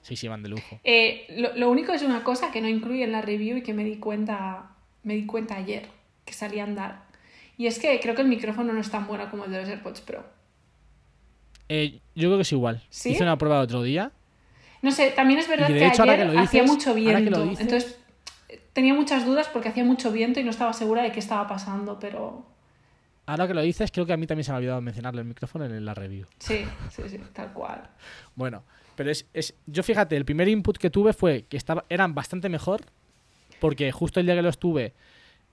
Speaker 1: Sí, sí, van de lujo.
Speaker 2: Eh, lo, lo único es una cosa que no incluye en la review y que me di cuenta, me di cuenta ayer, que salí a andar. Y es que creo que el micrófono no es tan bueno como el de los AirPods Pro.
Speaker 1: Eh, yo creo que es igual.
Speaker 2: ¿Sí?
Speaker 1: Hice una prueba el otro día.
Speaker 2: No sé, también es verdad que
Speaker 1: hecho,
Speaker 2: ayer
Speaker 1: que
Speaker 2: hacía mucho viento.
Speaker 1: dices-
Speaker 2: Entonces tenía muchas dudas porque hacía mucho viento y no estaba segura de qué estaba pasando, pero
Speaker 1: Ahora que lo dices, creo que a mí también se me ha olvidado mencionarle el micrófono en la review.
Speaker 2: sí, sí, sí, tal cual. <laughs>
Speaker 1: Bueno, pero es, es. Yo fíjate, el primer input que tuve fue que estaba, eran bastante mejor. Porque justo el día que los tuve,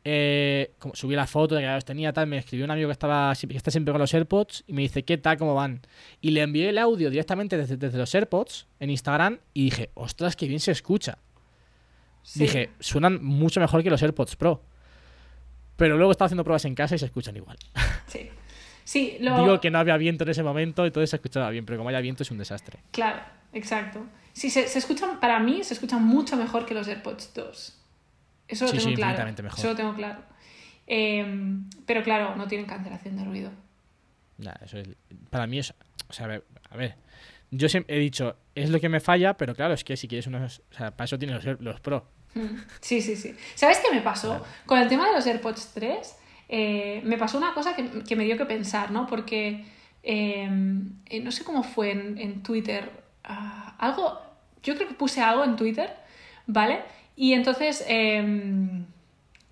Speaker 1: eh, como subí la foto de que los tenía, tal, me escribió un amigo que estaba que está siempre con los AirPods y me dice, ¿qué tal? ¿Cómo van? Y le envié el audio directamente desde, desde los AirPods en Instagram y dije, ostras, qué bien se escucha.
Speaker 2: Sí.
Speaker 1: Dije, suenan mucho mejor que los AirPods Pro. Pero luego estaba haciendo pruebas en casa y se escuchan igual. <laughs>
Speaker 2: Sí, sí lo...
Speaker 1: Digo que no había viento en ese momento, entonces se escuchaba bien, pero como haya viento es un desastre.
Speaker 2: Claro, exacto. Sí, se, se escuchan, para mí se escuchan mucho mejor que los AirPods 2. Eso lo
Speaker 1: Sí,
Speaker 2: tengo
Speaker 1: sí,
Speaker 2: claro.
Speaker 1: mejor.
Speaker 2: Eso lo tengo claro. Eh, pero claro, no tienen cancelación de ruido.
Speaker 1: Nah, eso es- para mí es. O sea, a ver, a ver, Yo siempre he dicho, es lo que me falla, pero claro, es que si quieres unos. O sea, para eso tienes los, los Pro.
Speaker 2: Mm, Sí, sí, sí. ¿Sabes qué me pasó?
Speaker 1: Claro.
Speaker 2: Con el tema de los AirPods 3, eh, me pasó una cosa que, que me dio que pensar, ¿no? Porque eh, eh, no sé cómo fue en, en Twitter. ah, algo. Yo creo que puse algo en Twitter, ¿vale? Y entonces. eh,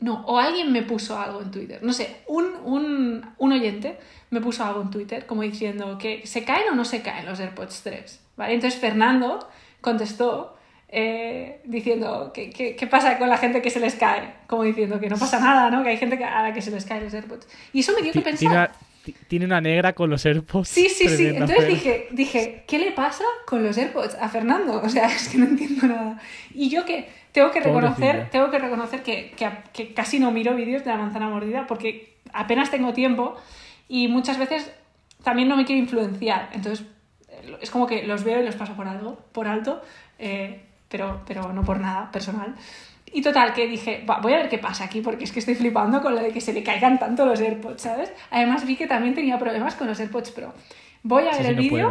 Speaker 2: no, o alguien me puso algo en Twitter. No sé, un, un, un oyente me puso algo en Twitter como diciendo que se caen o no se caen los AirPods 3. ¿vale? Entonces Fernando contestó eh, diciendo que, que- qué pasa con la gente que se les cae. Como diciendo que no pasa nada, ¿no? Que hay gente que- a la que se les caen los AirPods. Y eso me dio que pensar.
Speaker 1: Tiene una, negra con los AirPods.
Speaker 2: Sí, sí, sí. Entonces dije, dije, ¿qué le pasa con los AirPods a Fernando? O sea, <laughs> es que no entiendo nada. Y yo que tengo que reconocer,
Speaker 1: Pobrecilla.
Speaker 2: tengo que reconocer que, que, que casi no miro vídeos de la manzana mordida porque apenas tengo tiempo y muchas veces también no me quiero influenciar. Entonces es como que los veo y los paso por algo, por alto, eh, pero, pero no por nada personal. Y total, que dije, "Va, voy a ver qué pasa aquí, porque es que estoy flipando con lo de que se le caigan tanto los AirPods, ¿sabes? Además vi que también tenía problemas con los AirPods Pro. Voy a
Speaker 1: Sí,
Speaker 2: ver
Speaker 1: sí,
Speaker 2: el
Speaker 1: no
Speaker 2: vídeo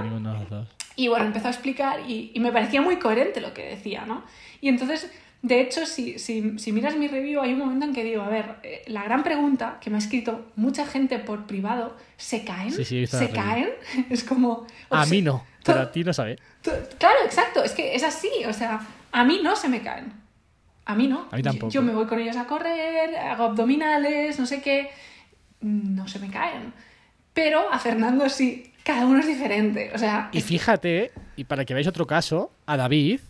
Speaker 2: y bueno, empezó a explicar y, y me parecía muy coherente lo que decía, ¿no? Y entonces, de hecho, si, si, si miras mi review, hay un momento en que digo, a ver, eh, la gran pregunta que me ha escrito mucha gente por privado, ¿se caen?
Speaker 1: Sí, sí,
Speaker 2: ¿Se caen? <laughs> Es como...
Speaker 1: A mí no, pero a ti no sabes.
Speaker 2: Claro, exacto, es que es así, o sea, a mí no se me caen. A mí no.
Speaker 1: A mí tampoco.
Speaker 2: Yo, yo me voy con ellos a correr, hago abdominales, no sé qué, no se me caen. Pero a Fernando sí, cada uno es diferente, o sea...
Speaker 1: Y fíjate, y para que veáis otro caso, a David,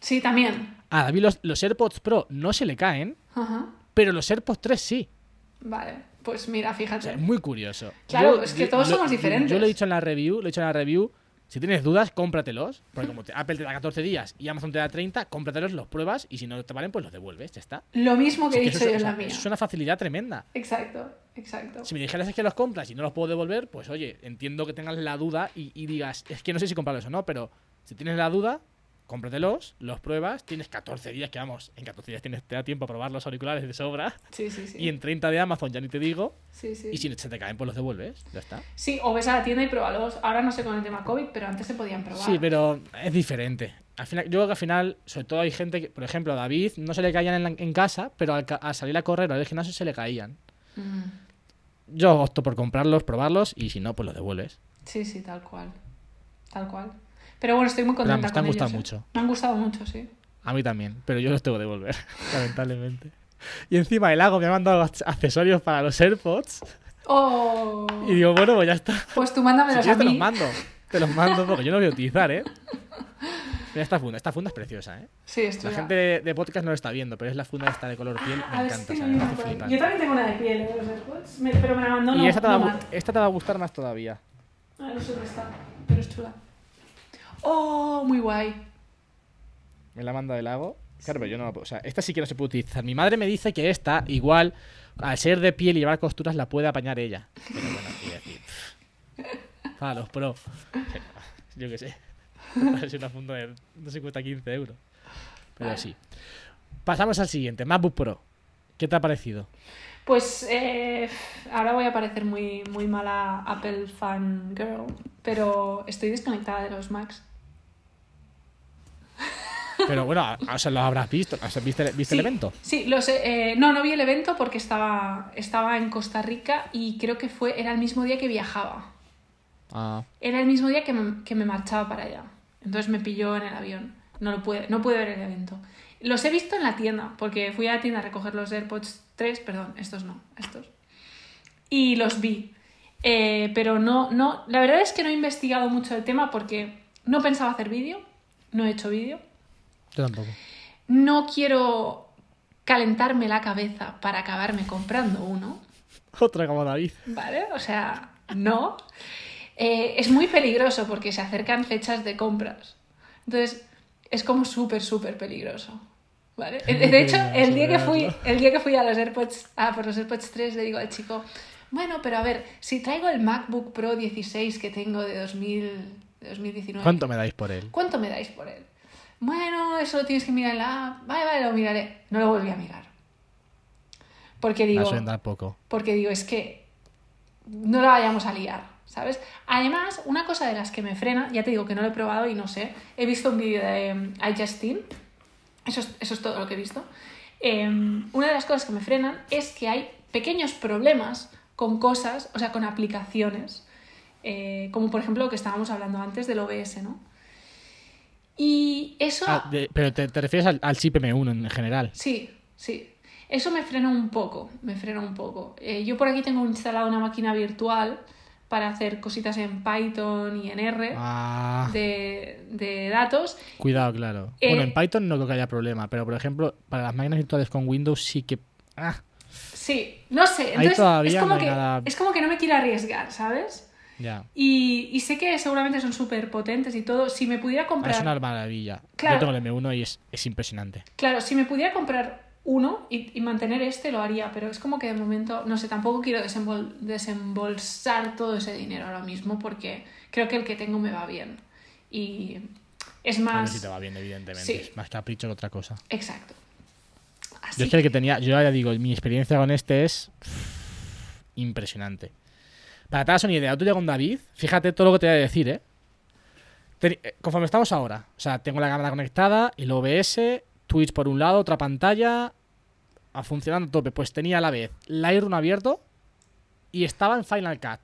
Speaker 2: Sí, también.
Speaker 1: A David los, los AirPods Pro no se le caen,
Speaker 2: Ajá.
Speaker 1: pero los AirPods 3 sí.
Speaker 2: Vale, pues mira,
Speaker 1: O
Speaker 2: fíjate.
Speaker 1: sea, es muy curioso.
Speaker 2: Claro, es que todos somos diferentes.
Speaker 1: Yo lo he dicho en la review, lo he dicho en la review. Si tienes dudas, cómpratelos. Porque como te- Apple te da 14 días y Amazon te da 30, cómpratelos, los pruebas y si no te valen, pues los devuelves, ya está.
Speaker 2: Lo mismo que he dicho yo en la mía.
Speaker 1: eso es una facilidad tremenda.
Speaker 2: Exacto, exacto.
Speaker 1: Si me dijeras es que los compras y no los puedo devolver, pues oye, entiendo que tengas la duda y, y digas, es que no sé si comprarlos o no, pero si tienes la duda, cómpratelos, los pruebas, tienes 14 días, que vamos, en 14 días tienes, te da tiempo a probar los auriculares de sobra.
Speaker 2: Sí, sí, sí.
Speaker 1: Y en 30 de Amazon ya ni te digo.
Speaker 2: Sí, sí.
Speaker 1: Y si se te caen, pues los devuelves. Ya está.
Speaker 2: Sí, o ves a la tienda y pruébalos. Ahora no sé con el tema COVID, pero antes se podían probar.
Speaker 1: Sí, pero es diferente. Al final, yo creo que al final, sobre todo hay gente que, por ejemplo, a David no se le caían en, la- en casa, pero al salir a correr o al gimnasio se le caían.
Speaker 2: Mm,
Speaker 1: Yo opto por comprarlos, probarlos y si no, pues los devuelves.
Speaker 2: Sí, sí, tal cual. Tal cual. Pero bueno, estoy muy contenta
Speaker 1: vamos, te han
Speaker 2: con
Speaker 1: gustado
Speaker 2: ellos, ¿eh?
Speaker 1: mucho.
Speaker 2: Me han gustado mucho, sí.
Speaker 1: A mí también, pero yo los tengo que devolver, <laughs> lamentablemente. Y encima el Lago me ha mandado ac- accesorios para los AirPods
Speaker 2: ¡Oh!
Speaker 1: y digo, bueno, pues ya está.
Speaker 2: Pues tú
Speaker 1: Si
Speaker 2: mándamelos
Speaker 1: quieres
Speaker 2: a
Speaker 1: te los mando. Te los mando porque yo no voy a utilizar, ¿eh? <laughs> Mira esta funda. Esta funda es preciosa, ¿eh?
Speaker 2: Sí, estoy
Speaker 1: La gente de, de podcast no lo está viendo, pero es la funda esta de color piel.
Speaker 2: A
Speaker 1: Me
Speaker 2: si
Speaker 1: encanta, flipar.
Speaker 2: Yo también tengo una de piel, ¿eh? Los AirPods, me- pero me la mandó
Speaker 1: Y
Speaker 2: no,
Speaker 1: esta te, va a
Speaker 2: no
Speaker 1: gu-
Speaker 2: Matt.
Speaker 1: esta te va a gustar más todavía.
Speaker 2: Ah, no sé dónde está, pero es chula. ¡Oh! Muy guay.
Speaker 1: Me la manda del lago. Claro, pero yo no la puedo. O sea, esta sí que no se puede utilizar. Mi madre me dice que esta, igual, al ser de piel y llevar costuras, la puede apañar ella. Pero bueno, quiero decir. Para los pro. Yo qué sé. <laughs> Es una funda de. No sé, cuesta 15 euros. Pero
Speaker 2: Vale.
Speaker 1: sí. Pasamos al siguiente, MacBook Pro. ¿Qué te ha parecido?
Speaker 2: Pues eh, ahora voy a parecer muy, muy mala Apple fan girl, pero estoy desconectada de los Macs.
Speaker 1: Pero bueno, o sea, lo habrás visto. ¿Viste, viste el evento?
Speaker 2: Sí, lo sé. eh, no, no vi el evento porque estaba, estaba en Costa Rica y creo que fue, era el mismo día que viajaba.
Speaker 1: Ah,
Speaker 2: Era el mismo día que me, que me marchaba para allá. Entonces me pilló en el avión. No lo pude, no pude ver el evento. Los he visto en la tienda, porque fui a la tienda a recoger los AirPods 3, perdón, estos no, estos. Y los vi. Eh, pero no, no, la verdad es que no he investigado mucho el tema porque no pensaba hacer vídeo, no he hecho vídeo.
Speaker 1: Yo tampoco.
Speaker 2: No quiero calentarme la cabeza para acabarme comprando uno.
Speaker 1: Otra como David.
Speaker 2: ¿Vale? O sea, no. Eh, es muy peligroso porque se acercan fechas de compras. Entonces, es como súper, súper peligroso. ¿Vale? De hecho, el día, que fui, el día que fui a los AirPods, ah, por los AirPods 3, le digo al chico, bueno, pero a ver, si traigo el MacBook Pro 16 que tengo de, 2000, de 2019,
Speaker 1: ¿Cuánto me dais por él?
Speaker 2: ¿cuánto me dais por él? Bueno, eso lo tienes que mirar en la app. Vale, vale, lo miraré. No lo volví a mirar. Porque digo,
Speaker 1: poco.
Speaker 2: porque digo, es que no la vayamos a liar, ¿sabes? Además, una cosa de las que me frena, ya te digo que no lo he probado y no sé, he visto un vídeo de um, iJustine, eso es, eso es todo lo que he visto. Eh, una de las cosas que me frenan es que hay pequeños problemas con cosas, o sea, con aplicaciones, eh, como por ejemplo lo que estábamos hablando antes del OBS, ¿no? Y eso...
Speaker 1: Ah, de- pero te, te refieres al, al chip M1 en general.
Speaker 2: Sí, sí. Eso me frena un poco, me frena un poco. Eh, yo por aquí tengo instalada una máquina virtual para hacer cositas en Python y en R
Speaker 1: Ah,
Speaker 2: de, de datos.
Speaker 1: cuidado, claro.
Speaker 2: Eh,
Speaker 1: bueno, en Python no creo que haya problema, pero por ejemplo, para las máquinas virtuales con Windows sí que. Ah,
Speaker 2: Sí, no sé. Entonces,
Speaker 1: todavía
Speaker 2: es, como
Speaker 1: no
Speaker 2: que,
Speaker 1: nada-
Speaker 2: es como que no me quiero arriesgar, ¿sabes? Y, y sé que seguramente son súper potentes y todo. Si me pudiera comprar...
Speaker 1: Es una maravilla.
Speaker 2: Claro.
Speaker 1: Yo tengo el M1 y es, es impresionante.
Speaker 2: Claro, si me pudiera comprar uno y, y mantener este, lo haría, pero es como que de momento, no sé, tampoco quiero desembol- desembolsar todo ese dinero ahora mismo porque creo que el que tengo me va bien. Y es
Speaker 1: A ver
Speaker 2: más...
Speaker 1: si te va bien, evidentemente.
Speaker 2: Sí.
Speaker 1: Es más capricho que otra cosa.
Speaker 2: Exacto. Así
Speaker 1: Yo es que el que tenía, yo ya digo, mi experiencia con este es impresionante. Para que te hagas una idea, tú ya con David, fíjate todo lo que te voy a decir, ¿eh? Eh, conforme estamos ahora, o sea, tengo la cámara conectada, el OBS, Twitch por un lado, otra pantalla, a funcionando a tope. Pues tenía a la vez Lightroom abierto y estaba en Final Cut.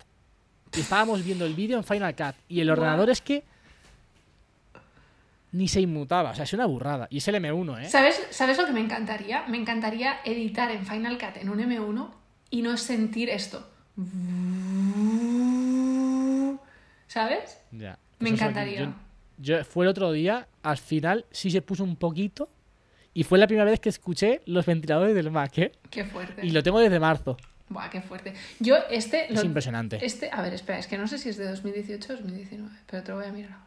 Speaker 1: Y estábamos viendo el vídeo en Final Cut. Y el ordenador es que ni se inmutaba. O sea, es una burrada. Y es el M1, ¿eh?
Speaker 2: ¿Sabes, ¿Sabes lo que me encantaría? Me encantaría editar en Final Cut en un M1 y no sentir esto. ¿Sabes?
Speaker 1: Ya.
Speaker 2: Me
Speaker 1: Eso
Speaker 2: encantaría.
Speaker 1: Yo, yo- fue el otro día, al final sí se puso un poquito. Y fue la primera vez que escuché los ventiladores del Mac, ¿eh?
Speaker 2: Qué fuerte.
Speaker 1: Y lo tengo desde marzo.
Speaker 2: Buah, qué fuerte. Yo este...
Speaker 1: Es
Speaker 2: lo-
Speaker 1: impresionante.
Speaker 2: Este, a ver, espera, es que no sé si es de 2018 o 2019, pero te lo voy a mirar ahora.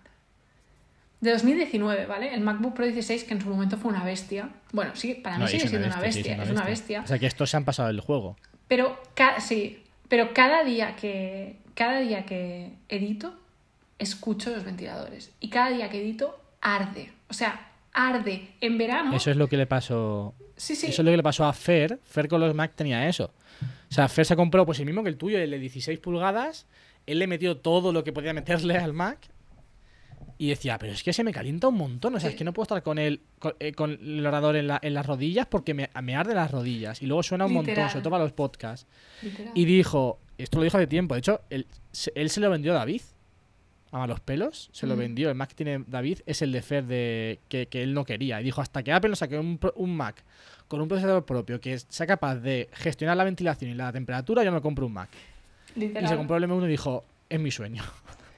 Speaker 2: De 2019, ¿vale? El MacBook Pro 16, que en su momento fue una bestia. Bueno, sí, para mí
Speaker 1: No,
Speaker 2: sigue siendo una bestia,
Speaker 1: sí,
Speaker 2: es una bestia.
Speaker 1: O sea, que estos se han pasado el juego.
Speaker 2: Pero, ca- sí, pero cada día que cada día que edito, escucho los ventiladores. Y cada día que edito, arde. O sea, arde. En verano.
Speaker 1: Eso es lo que le pasó.
Speaker 2: sí, sí.
Speaker 1: Eso es lo que le pasó a Fer. Fer con los Mac tenía eso. O sea, Fer se compró pues el mismo que el tuyo, el de 16 pulgadas. Él le metió todo lo que podía meterle al Mac. Y decía, pero es que se me calienta un montón. O sea,
Speaker 2: Sí.
Speaker 1: es que no puedo estar con el, con, eh, con el orador en, la- en las rodillas porque me, me arde las rodillas. Y luego suena un montón, sobre todo para los podcasts.
Speaker 2: Literal.
Speaker 1: Y dijo, esto lo dijo hace tiempo, de hecho, él, se- él se lo vendió a David. A los pelos, se lo vendió. El Mac que tiene David es el de Fer de, que, que él no quería. Y dijo, hasta que Apple no saque un, un Mac con un procesador propio que sea capaz de gestionar la ventilación y la temperatura, yo me compro un Mac.
Speaker 2: Literal.
Speaker 1: Y se compró el M1 y dijo, es mi sueño.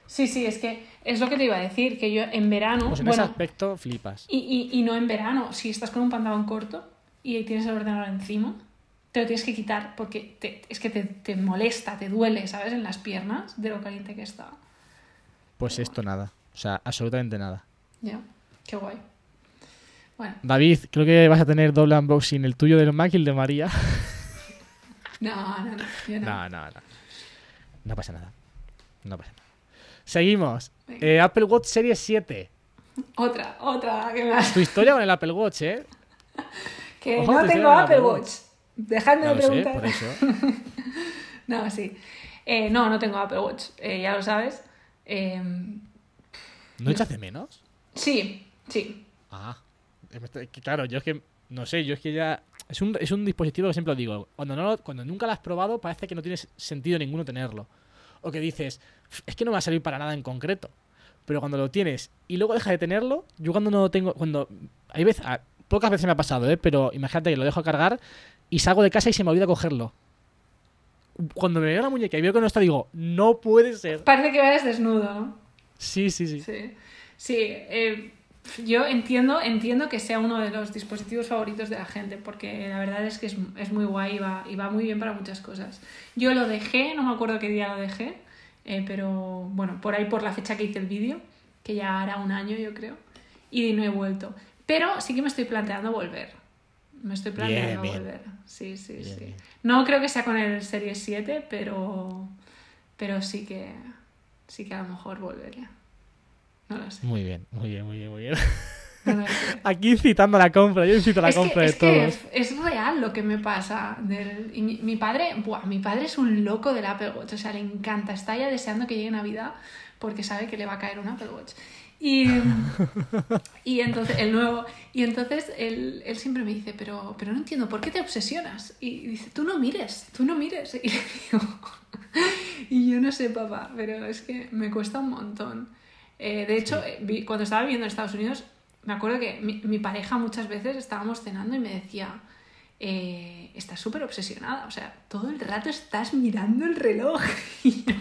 Speaker 2: Sí, sí, es que es lo que te iba a decir, que yo en verano.
Speaker 1: Pues en
Speaker 2: bueno,
Speaker 1: ese aspecto flipas.
Speaker 2: y, y, y no en verano, si estás con un pantalón corto y tienes el ordenador encima, te lo tienes que quitar porque te- es que te, te molesta, te duele, ¿sabes? En las piernas de lo caliente que está.
Speaker 1: Pues esto nada. O sea, absolutamente nada.
Speaker 2: Ya, qué guay. Bueno,
Speaker 1: David, creo que vas a tener doble unboxing, el tuyo del Mac y el de María. <laughs>
Speaker 2: no, no, no, yo no.
Speaker 1: No, no, no. No pasa nada. No pasa nada. Seguimos. Eh, Apple Watch Series 7.
Speaker 2: Otra, otra que me
Speaker 1: Tu historia con el Apple Watch, ¿eh? <laughs>
Speaker 2: Que
Speaker 1: Ojo,
Speaker 2: no
Speaker 1: te
Speaker 2: tengo Apple
Speaker 1: Apple
Speaker 2: Watch. Dejadme de
Speaker 1: sé,
Speaker 2: preguntar.
Speaker 1: por eso. <laughs>
Speaker 2: No, sí. Eh, no, no tengo Apple Watch, eh, ya lo sabes. Eh,
Speaker 1: ¿No echas de menos?
Speaker 2: sí, sí.
Speaker 1: Ah. Eh, Claro, yo es que. No sé, yo es que ya. Es un, es un dispositivo que siempre lo digo. Cuando, no, lo- cuando nunca lo has probado, parece que no tiene sentido ninguno tenerlo. O que dices, "Pf, es que no me va a servir para nada en concreto. Pero cuando lo tienes y luego deja de tenerlo, yo cuando no lo tengo. Cuando. Hay veces. ah, Pocas veces me ha pasado, ¿eh? Pero imagínate que lo dejo cargar y salgo de casa y se me olvida cogerlo. Cuando me veo la muñeca y veo que no está, digo, no puede ser.
Speaker 2: Parece que vayas desnudo, ¿no?
Speaker 1: Sí, sí, sí.
Speaker 2: Sí. Sí, eh, yo entiendo, entiendo que sea uno de los dispositivos favoritos de la gente, porque la verdad es que es, es muy guay y va, y va muy bien para muchas cosas. Yo lo dejé, no me acuerdo qué día lo dejé, eh, pero bueno, por ahí por la fecha que hice el vídeo, que ya hará un año yo creo, y no he vuelto. Pero sí que me estoy planteando volver. Me estoy planteando
Speaker 1: bien.
Speaker 2: volver. Sí, sí,
Speaker 1: Bien,
Speaker 2: sí. No creo que sea con el Series 7, pero, pero sí que sí que a lo mejor volvería. No lo sé.
Speaker 1: Muy bien, muy bien, muy bien, muy bien. <laughs>
Speaker 2: No.
Speaker 1: Aquí incitando a la compra, yo incito a la
Speaker 2: es
Speaker 1: compra
Speaker 2: que,
Speaker 1: de
Speaker 2: es, que
Speaker 1: todos.
Speaker 2: es real lo que me pasa. del- y mi, mi padre, buah, mi padre es un loco del Apple Watch, o sea, le encanta, está ya deseando que llegue Navidad porque sabe que le va a caer un Apple Watch. Y, <laughs> y entonces, el nuevo, y entonces él, él siempre me dice, pero, pero no entiendo, ¿por qué te obsesionas? Y dice, tú no mires, tú no mires. <laughs> Y le digo, y yo no sé, papá, pero es que me cuesta un montón. Eh, de hecho, eh, vi- cuando estaba viviendo en Estados Unidos, me acuerdo que mi, mi pareja muchas veces estábamos cenando y me decía, eh, estás súper obsesionada, o sea, todo el rato estás mirando el reloj. <laughs> Y yo,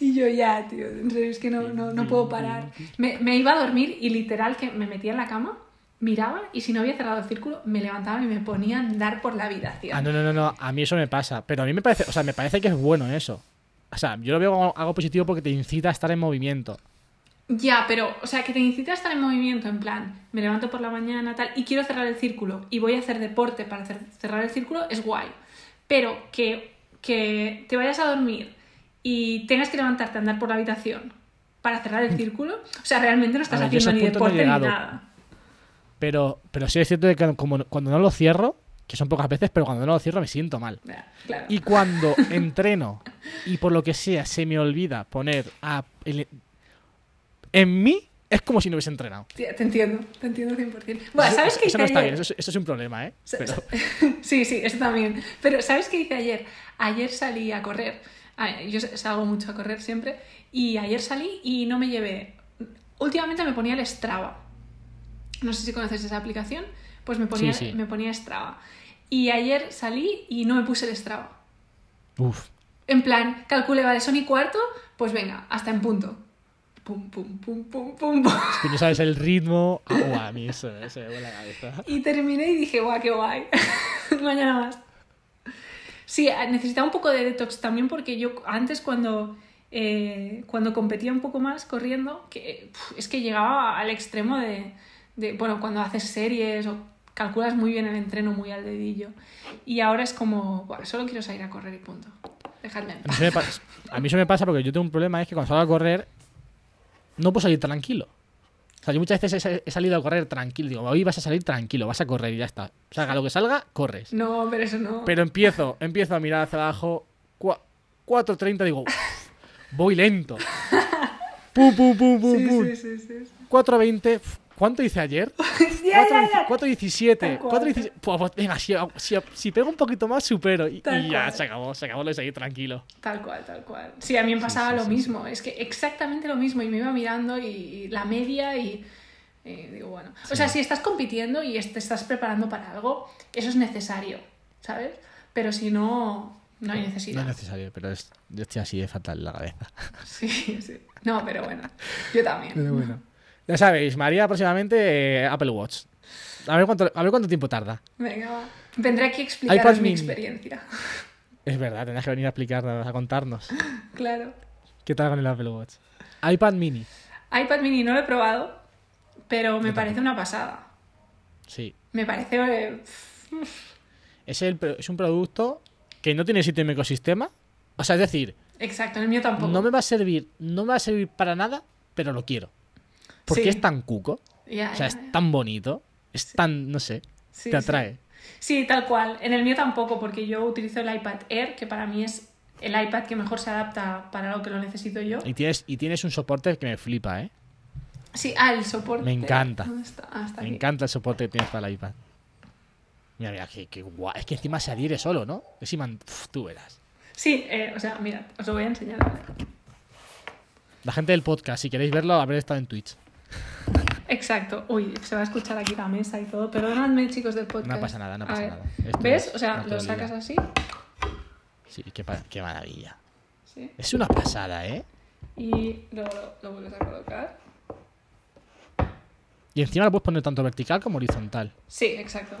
Speaker 2: y yo ya, tío, en serio, es que no, no, no puedo parar. Me, me iba a dormir y literal que me metía en la cama, miraba y si no había cerrado el círculo, me levantaba y me ponía a andar por la habitación.
Speaker 1: Ah, no, no, no, no, a mí eso me pasa. Pero a mí me parece, o sea, me parece que es bueno eso. O sea, yo lo veo como algo positivo porque te incita a estar en movimiento.
Speaker 2: Ya, pero, o sea, que te incita a estar en movimiento, en plan, me levanto por la mañana, tal, y quiero cerrar el círculo, y voy a hacer deporte para hacer- cerrar el círculo, es guay. Pero que, que te vayas a dormir y tengas que levantarte a andar por la habitación para cerrar el círculo, o sea, realmente no estás
Speaker 1: ver,
Speaker 2: haciendo ni
Speaker 1: no
Speaker 2: deporte ni nada.
Speaker 1: Pero, pero sí es cierto que como, cuando no lo cierro, que son pocas veces, pero cuando no lo cierro me siento mal.
Speaker 2: Claro.
Speaker 1: Y cuando <laughs> entreno y por lo que sea se me olvida poner a el- en mí, es como si no hubiese entrenado.
Speaker 2: Te entiendo, te entiendo 100%. Bueno, ¿sabes
Speaker 1: eso,
Speaker 2: qué
Speaker 1: eso
Speaker 2: hice
Speaker 1: no está
Speaker 2: ayer?
Speaker 1: bien, eso, es- eso es un problema, ¿eh? Pero- <laughs>
Speaker 2: Sí, sí, eso también. Pero ¿sabes qué hice ayer? Ayer salí a correr. Yo salgo mucho a correr siempre. Y ayer salí y no me llevé... Últimamente me ponía el Strava. No sé si conoces esa aplicación. Pues me ponía,
Speaker 1: Sí, sí.
Speaker 2: me ponía Strava. Y ayer salí y no me puse el Strava.
Speaker 1: Uf.
Speaker 2: En plan, calculé, vale, son y cuarto, pues venga, hasta en punto. Pum, pum, pum, pum, pum, pum.
Speaker 1: Es que no sabes el ritmo. Ah, a mí eso, eso me vuela la cabeza.
Speaker 2: Y terminé y dije, guau, qué guay. <laughs> Mañana más. Sí, necesitaba un poco de detox también porque yo antes cuando, eh, cuando competía un poco más corriendo, que, es que llegaba al extremo de, de, bueno, cuando haces series o calculas muy bien el entreno muy al dedillo. Y ahora es como, "Buah, solo quiero salir a correr y punto. Dejadme en
Speaker 1: A mí,
Speaker 2: paz.
Speaker 1: eso me pasa, a mí eso me pasa porque yo tengo un problema, es que cuando salgo a correr no puedo salir tranquilo. O sea, yo muchas veces he, salido a correr tranquilo. Digo, hoy vas a salir tranquilo, vas a correr y ya está. Salga lo que salga, corres.
Speaker 2: No, pero eso no.
Speaker 1: Pero empiezo, empiezo a mirar hacia abajo. cua- 4.30, digo, "Uf, voy lento. <laughs> Pum, pum, pum, pum,
Speaker 2: sí,
Speaker 1: pum.
Speaker 2: sí, sí, sí, sí.
Speaker 1: 4.20, uf, ¿cuánto hice ayer?
Speaker 2: Ya, ya, ya.
Speaker 1: 4.17.
Speaker 2: Tal cual.
Speaker 1: 4.17. Pues, pues, venga, si, si, si pego un poquito más, supero. Y, y ya se acabó, se acabó lo de seguir tranquilo.
Speaker 2: Tal cual, tal cual. Sí, a mí me pasaba
Speaker 1: sí,
Speaker 2: lo
Speaker 1: sí,
Speaker 2: mismo. Es que exactamente lo mismo. Y me iba mirando y, y la media y. eh, digo, bueno. O sea, si estás compitiendo y te estás preparando para algo, eso es necesario, ¿sabes? Pero si no, no hay
Speaker 1: No
Speaker 2: necesidad.
Speaker 1: es necesario, pero es, yo estoy así de fatal en la cabeza.
Speaker 2: Sí, sí. No, pero bueno. Yo también.
Speaker 1: Pero bueno. Ya sabéis, María próximamente eh, Apple Watch. A ver cuánto, a ver cuánto tiempo tarda.
Speaker 2: Venga, va. Vendré aquí a explicaros
Speaker 1: iPad
Speaker 2: mi
Speaker 1: mini.
Speaker 2: experiencia.
Speaker 1: Es verdad, tendrás que venir a explicarnos, a contarnos.
Speaker 2: Claro.
Speaker 1: ¿Qué tal con el Apple Watch? iPad mini.
Speaker 2: iPad mini no lo he probado, pero me parece una pasada.
Speaker 1: Sí.
Speaker 2: Me parece. eh,
Speaker 1: Es, el, es un producto que no tiene sitio en mi ecosistema. O sea, es decir,
Speaker 2: Exacto, en el mío tampoco.
Speaker 1: no me va a servir, no me va a servir para nada, pero lo quiero. Porque
Speaker 2: Sí.
Speaker 1: es tan cuco. O sea, es tan bonito. Es tan, no sé,
Speaker 2: Sí,
Speaker 1: te atrae.
Speaker 2: Sí, tal cual. En el mío tampoco, porque yo utilizo el iPad Air, que para mí es el iPad que mejor se adapta para lo que lo necesito yo.
Speaker 1: Y tienes, y tienes un soporte que me flipa, ¿eh?
Speaker 2: Sí, ah, el soporte.
Speaker 1: Me encanta.
Speaker 2: Ah,
Speaker 1: Me
Speaker 2: aquí.
Speaker 1: encanta el soporte que tienes para el iPad. Mira, mira, qué, qué guay. Es que encima se adhiere solo, ¿no? Es imán- Uf, tú verás.
Speaker 2: Sí, eh, o sea, mira, os lo voy a enseñar.
Speaker 1: La gente del podcast, si queréis verlo, haber estado en Twitch.
Speaker 2: Exacto. Uy, se va a escuchar aquí la mesa y todo. Perdonadme, chicos del podcast.
Speaker 1: No pasa nada, no pasa nada. Esto
Speaker 2: ¿Ves?
Speaker 1: es
Speaker 2: O sea, lo sacas así.
Speaker 1: Sí, qué, maravilla.
Speaker 2: Sí.
Speaker 1: Es una pasada, ¿eh?
Speaker 2: Y luego lo, lo vuelves a colocar.
Speaker 1: Y encima lo puedes poner tanto vertical como horizontal.
Speaker 2: Sí, exacto.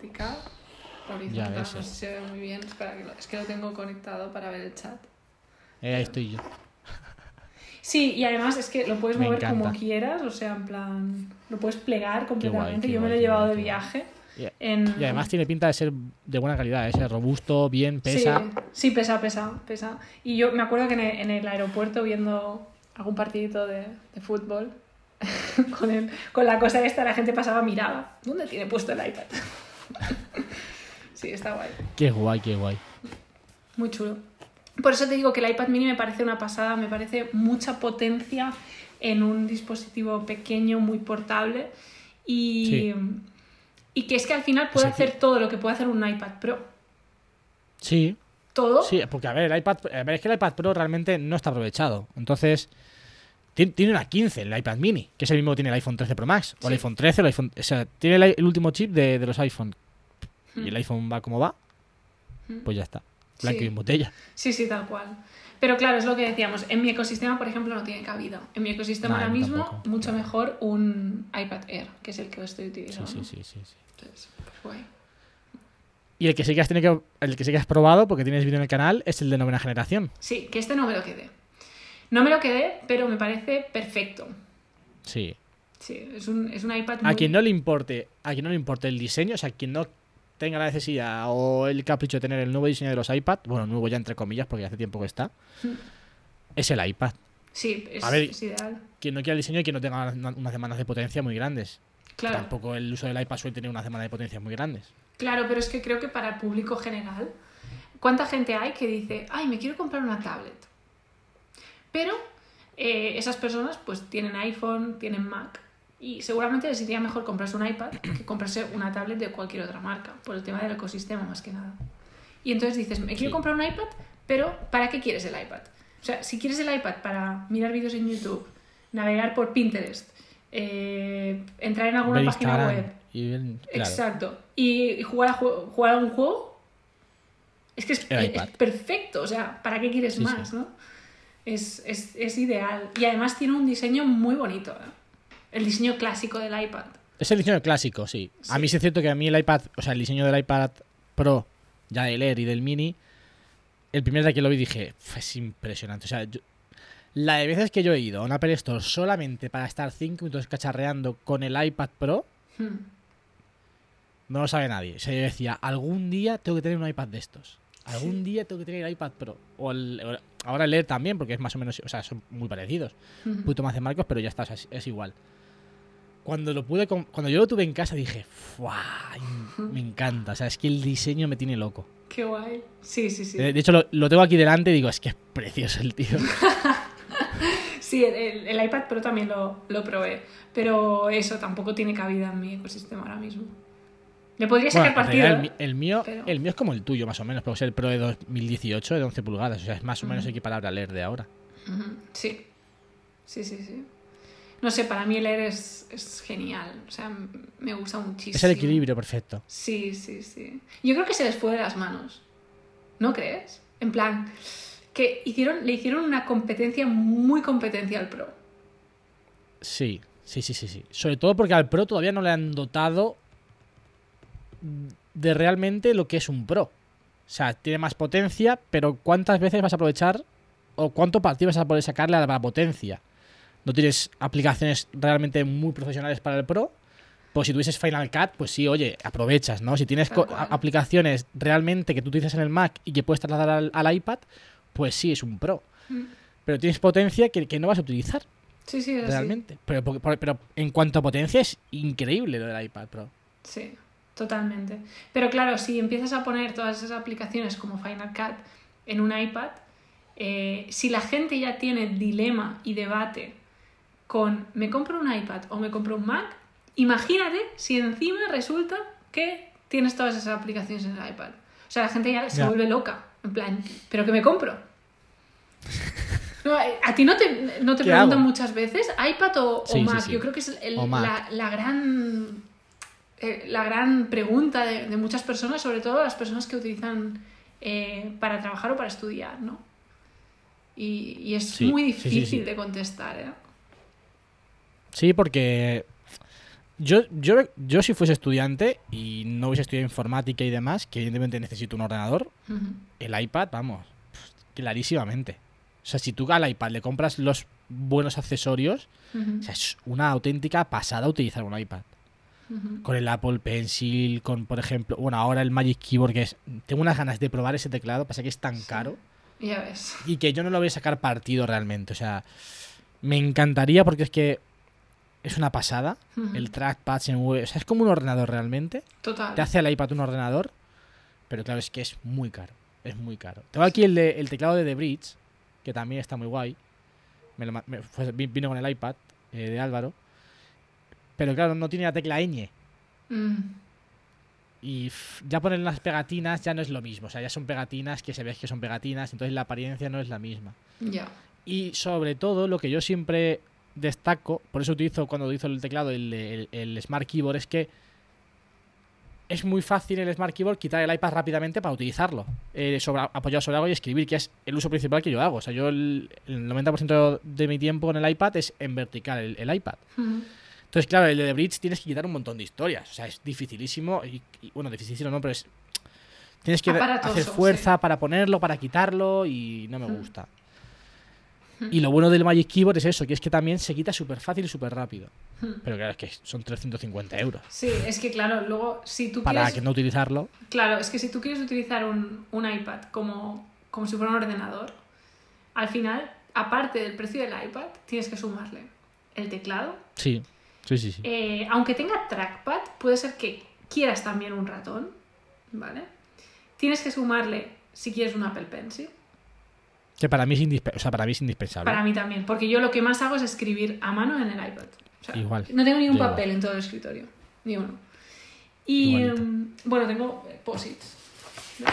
Speaker 2: Vertical. Horizontal.
Speaker 1: ves,
Speaker 2: no sé si se ve muy bien. Espera, que lo- es que lo tengo conectado para ver el chat.
Speaker 1: Eh, ahí estoy yo.
Speaker 2: Sí, y además es que lo puedes
Speaker 1: Me
Speaker 2: mover como quieras, o sea, en plan, lo puedes plegar completamente.
Speaker 1: qué
Speaker 2: Yo me lo he llevado
Speaker 1: guay,
Speaker 2: de viaje.
Speaker 1: Y,
Speaker 2: En...
Speaker 1: y además tiene pinta de ser de buena calidad, es robusto, bien, pesa.
Speaker 2: Sí, sí, pesa, pesa, pesa. Y yo me acuerdo que en el, en el aeropuerto viendo algún partidito de, de fútbol, <laughs> con, el, con la cosa esta, la gente pasaba, miraba. ¿Dónde tiene puesto el iPad? <laughs> sí, está guay.
Speaker 1: Qué guay, qué guay.
Speaker 2: Muy chulo. Por eso te digo que el iPad mini me parece una pasada, me parece mucha potencia en un dispositivo pequeño, muy portable y,
Speaker 1: Sí.
Speaker 2: y que es que al final puede
Speaker 1: Pues
Speaker 2: hacer todo lo que puede hacer un iPad Pro.
Speaker 1: Sí,
Speaker 2: Todo.
Speaker 1: sí, porque a ver, el iPad, a ver, es que el iPad Pro realmente no está aprovechado. Entonces, ti- tiene una 15 el iPad mini, que es el mismo que tiene el iPhone 13 Pro Max, o el iPhone 13, o el iPhone. O sea, tiene el, el último chip de, de los iPhone. Y
Speaker 2: Hmm.
Speaker 1: el iPhone va como va, pues ya está. Blanco
Speaker 2: Sí.
Speaker 1: y en botella.
Speaker 2: Sí, sí, tal cual. Pero claro, es lo que decíamos. En mi ecosistema, por ejemplo, no tiene cabida. En mi ecosistema
Speaker 1: No,
Speaker 2: ahora
Speaker 1: a
Speaker 2: mismo,
Speaker 1: tampoco.
Speaker 2: mucho mejor un iPad Air, que es el que estoy utilizando.
Speaker 1: sí, sí, sí, sí.
Speaker 2: Entonces, pues guay.
Speaker 1: Y el que sí que has tenido que, el que sí que has probado, porque tienes vídeo en el canal, es el de novena generación.
Speaker 2: Sí, que este no me lo quedé. No me lo quedé, pero me parece perfecto.
Speaker 1: Sí.
Speaker 2: Sí, es un, es un iPad
Speaker 1: A quien no le importe, a quien no le importe el diseño, o sea, quien no tenga la necesidad o el capricho de tener el nuevo diseño de los iPad, bueno, nuevo ya entre comillas, porque hace tiempo que está, <laughs> es el iPad.
Speaker 2: Sí, es,
Speaker 1: A ver,
Speaker 2: es ideal.
Speaker 1: Quien no quiera el diseño y quien no tenga una- unas demandas de potencia muy grandes.
Speaker 2: Claro,
Speaker 1: Tampoco el uso del iPad suele tener unas demandas de potencia muy grandes.
Speaker 2: claro, pero es que creo que para el público general, ¿cuánta gente hay que dice, ay, me quiero comprar una tablet? Pero eh, esas personas pues tienen iPhone, tienen Mac y seguramente les iría mejor comprarse un iPad que comprarse una tablet de cualquier otra marca, por el tema del ecosistema más que nada. Y entonces dices, me quiero
Speaker 1: Sí.
Speaker 2: comprar un iPad, pero ¿para qué quieres el iPad? O sea, si quieres el iPad para mirar vídeos en YouTube, navegar por Pinterest, eh, entrar en alguna página web,
Speaker 1: y claro.
Speaker 2: Exacto. Y jugar a, jugar a un juego. Es que es, perfecto. O sea, ¿para qué quieres
Speaker 1: Sí,
Speaker 2: más,
Speaker 1: sí.
Speaker 2: no? Es, es, es ideal. Y además tiene un diseño muy bonito. ¿eh? El diseño clásico del iPad.
Speaker 1: Es el diseño clásico, sí. A mí sí es cierto que a mí el iPad, o sea, el diseño del iPad Pro, ya del Air y del Mini, el primer día que lo vi dije, "Uf, es impresionante. O sea, yo- la de veces que yo he ido a una Apple Store solamente para estar 5 minutos cacharreando con el iPad Pro,
Speaker 2: Hmm.
Speaker 1: no lo sabe nadie. O sea, yo decía, algún día tengo que tener un iPad de estos. Algún día tengo que tener el iPad Pro. O el- ahora el Air también, porque es más o menos, o sea, son muy parecidos. Un
Speaker 2: Ujú.
Speaker 1: poquito más de marcos, pero ya está, o sea, es, es igual. Cuando lo pude, cuando yo lo tuve en casa dije. Me encanta. O sea, es que el diseño me tiene loco.
Speaker 2: Qué guay. Sí, sí, sí.
Speaker 1: De, hecho, lo, lo tengo aquí delante y digo, es que es precioso el tío. <laughs>
Speaker 2: Sí, el, iPad Pro también lo, lo probé. Pero eso tampoco tiene cabida en mi ecosistema ahora mismo. Le podría
Speaker 1: Bueno,
Speaker 2: sacar partido.
Speaker 1: el, el mío,
Speaker 2: pero-
Speaker 1: el mío es como el tuyo, más o menos, pero es el Pro de 2018 de 11 pulgadas. O sea, es más o menos equiparable al Air de ahora.
Speaker 2: Ujú, Sí. Sí, sí, sí. No sé, para mí Air es, es genial. O sea, me gusta muchísimo.
Speaker 1: Es el equilibrio perfecto.
Speaker 2: Sí, sí, sí. Yo creo que se les fue de las manos. ¿No crees? En plan, que hicieron, le hicieron una competencia, muy competencia al Pro.
Speaker 1: Sí, sí, sí, sí, sí. Sobre todo porque al Pro todavía no le han dotado de realmente lo que es un Pro. O sea, tiene más potencia, pero ¿cuántas veces vas a aprovechar o cuánto partido vas a poder sacarle a la potencia? No tienes aplicaciones realmente muy profesionales para el Pro. Pues si tuvieses Final Cut, pues sí, oye, aprovechas, ¿no? Si tienes aplicaciones realmente que tú utilizas en el Mac y que puedes trasladar al, al iPad, pues sí, es un Pro.
Speaker 2: Mm.
Speaker 1: Pero tienes potencia que, que no vas a utilizar
Speaker 2: Sí, sí, es así.
Speaker 1: realmente. Pero, pero en cuanto a potencia es increíble lo del iPad Pro.
Speaker 2: Sí, totalmente. Pero claro, si empiezas a poner todas esas aplicaciones como Final Cut en un iPad, eh, si la gente ya tiene dilema y debate con me compro un iPad o me compro un Mac, imagínate si encima resulta que tienes todas esas aplicaciones en el iPad. O sea, la gente ya se vuelve loca. En plan, ¿pero qué me compro? No, eh, a ti no te, no te
Speaker 1: ¿Qué
Speaker 2: preguntan
Speaker 1: hago?
Speaker 2: muchas veces iPad o, o
Speaker 1: Sí,
Speaker 2: Mac.
Speaker 1: sí.
Speaker 2: Yo creo que es el- la, la gran eh, la gran pregunta de, de muchas personas, sobre todo las personas que utilizan eh, para trabajar o para estudiar, ¿no? Y, y es muy difícil de contestar, ¿eh?
Speaker 1: Sí, porque yo, yo, yo si fuese estudiante y no hubiese estudiado informática y demás, que evidentemente necesito un ordenador, el iPad, vamos, clarísimamente. O sea, si tú al iPad le compras los buenos accesorios, o sea, es una auténtica pasada utilizar un iPad. Con el Apple Pencil, con, por ejemplo, bueno, ahora el Magic Keyboard, que es... Tengo unas ganas de probar ese teclado, pasa que es tan
Speaker 2: Sí.
Speaker 1: caro.
Speaker 2: Ya ves.
Speaker 1: y que yo no lo voy a sacar partido realmente. O sea, me encantaría porque es que es una pasada. El trackpad se mueve. O sea, es como un ordenador realmente.
Speaker 2: Total.
Speaker 1: Te hace el iPad un ordenador. Pero claro, es que es muy caro. Es muy caro. Tengo aquí el, de- el teclado de The Bridge, que también está muy guay. Me lo me- fue- vino con el iPad eh, de Álvaro. Pero claro, no tiene la tecla ñ.
Speaker 2: Mm.
Speaker 1: Y ya poner las pegatinas ya no es lo mismo. O sea, ya son pegatinas que se ve que son pegatinas. Entonces la apariencia no es la misma.
Speaker 2: Ya.
Speaker 1: Y sobre todo, lo que yo siempre destaco, por eso utilizo cuando utilizo el teclado el, el- el Smart Keyboard, es que es muy fácil el Smart Keyboard quitar el iPad rápidamente para utilizarlo, eh, sobre, apoyado sobre algo y escribir, que es el uso principal que yo hago. O sea, yo el, el 90% de mi tiempo con el iPad es en vertical el, el iPad. Entonces, claro, el de Bridge tienes que quitar un montón de historias. O sea, es dificilísimo. Y, y, bueno, dificilísimo no, pero es. Tienes que hacer fuerza para ponerlo, para quitarlo y no me gusta. Y lo bueno del Magic Keyboard es eso, que es que también se quita súper fácil y súper rápido. Pero claro, es que son 350 euros.
Speaker 2: Sí, es que claro, luego si tú
Speaker 1: Para
Speaker 2: quieres...
Speaker 1: que no utilizarlo.
Speaker 2: Claro, es que si tú quieres utilizar un, un iPad como, como si fuera un ordenador, al final, aparte del precio del iPad, tienes que sumarle el teclado.
Speaker 1: Sí, sí, sí. sí.
Speaker 2: Eh, aunque tenga trackpad, puede ser que quieras también un ratón, ¿vale? Tienes que sumarle, si quieres, un Apple Pencil.
Speaker 1: Que para mí es, indispe- o sea, para mí es indispensable.
Speaker 2: Para mí también, porque yo lo que más hago es escribir a mano en el iPad. O sea,
Speaker 1: Igual,
Speaker 2: No tengo ni un papel en todo el escritorio, ni uno. Y em, bueno, tengo posits. <laughs>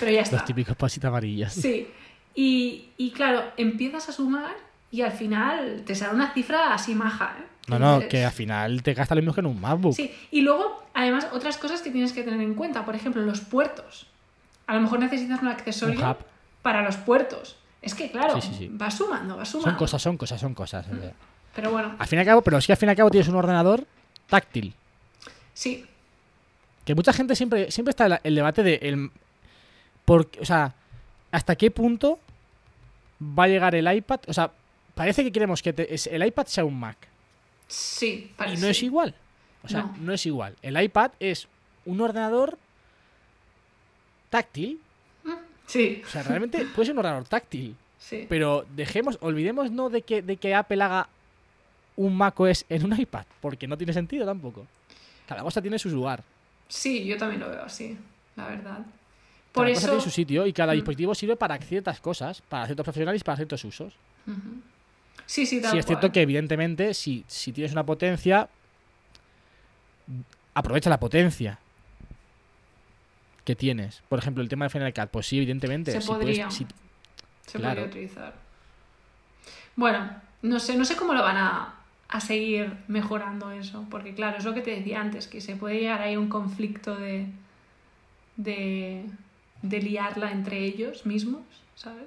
Speaker 2: Pero ya está.
Speaker 1: Los típicos pasitos amarillos.
Speaker 2: Sí. Y, y claro, empiezas a sumar y al final te sale una cifra así maja, ¿eh?
Speaker 1: No, no, que al final te gasta lo mismo que en un MacBook.
Speaker 2: Sí, y luego, además, otras cosas que tienes que tener en cuenta. Por ejemplo, los puertos. A lo mejor necesitas un accesorio
Speaker 1: Un
Speaker 2: para los puertos. Es que, claro,
Speaker 1: Sí, sí, sí.
Speaker 2: va sumando, va sumando.
Speaker 1: Son cosas, son cosas, son cosas. sea.
Speaker 2: Pero bueno,
Speaker 1: Al fin y al cabo, pero es que al fin y al cabo tienes un ordenador táctil.
Speaker 2: sí,
Speaker 1: Que mucha gente siempre, siempre está el, el debate de el, por, o sea, hasta qué punto va a llegar el iPad. O sea, parece que queremos que te- el iPad sea un Mac.
Speaker 2: sí, parece.
Speaker 1: Y no es igual. O sea,
Speaker 2: No.
Speaker 1: no. es igual. El iPad es un ordenador táctil.
Speaker 2: Sí,
Speaker 1: O sea, realmente puede ser un ordenador táctil.
Speaker 2: sí.
Speaker 1: Pero dejemos, olvidemos no de que, de que Apple haga un macOS en un iPad, porque no tiene sentido tampoco. Cada cosa tiene su lugar.
Speaker 2: Sí, yo también lo veo así, la verdad. Por
Speaker 1: Cada cosa
Speaker 2: eso.
Speaker 1: tiene su sitio y cada
Speaker 2: Mm.
Speaker 1: dispositivo sirve para ciertas cosas, para ciertos profesionales y para ciertos usos.
Speaker 2: Sí, sí, tal
Speaker 1: Sí, es cierto que evidentemente si, si tienes una potencia, aprovecha la potencia que tienes. Por ejemplo, el tema de Final Cut, pues sí, evidentemente.
Speaker 2: Se
Speaker 1: si puedes-
Speaker 2: podría.
Speaker 1: si-
Speaker 2: Se
Speaker 1: claro.
Speaker 2: podría utilizar. Bueno, no sé, no sé cómo lo van a, a seguir mejorando eso, porque claro, es lo que te decía antes, que se puede llegar ahí a un conflicto de, de, de liarla entre ellos mismos, ¿sabes?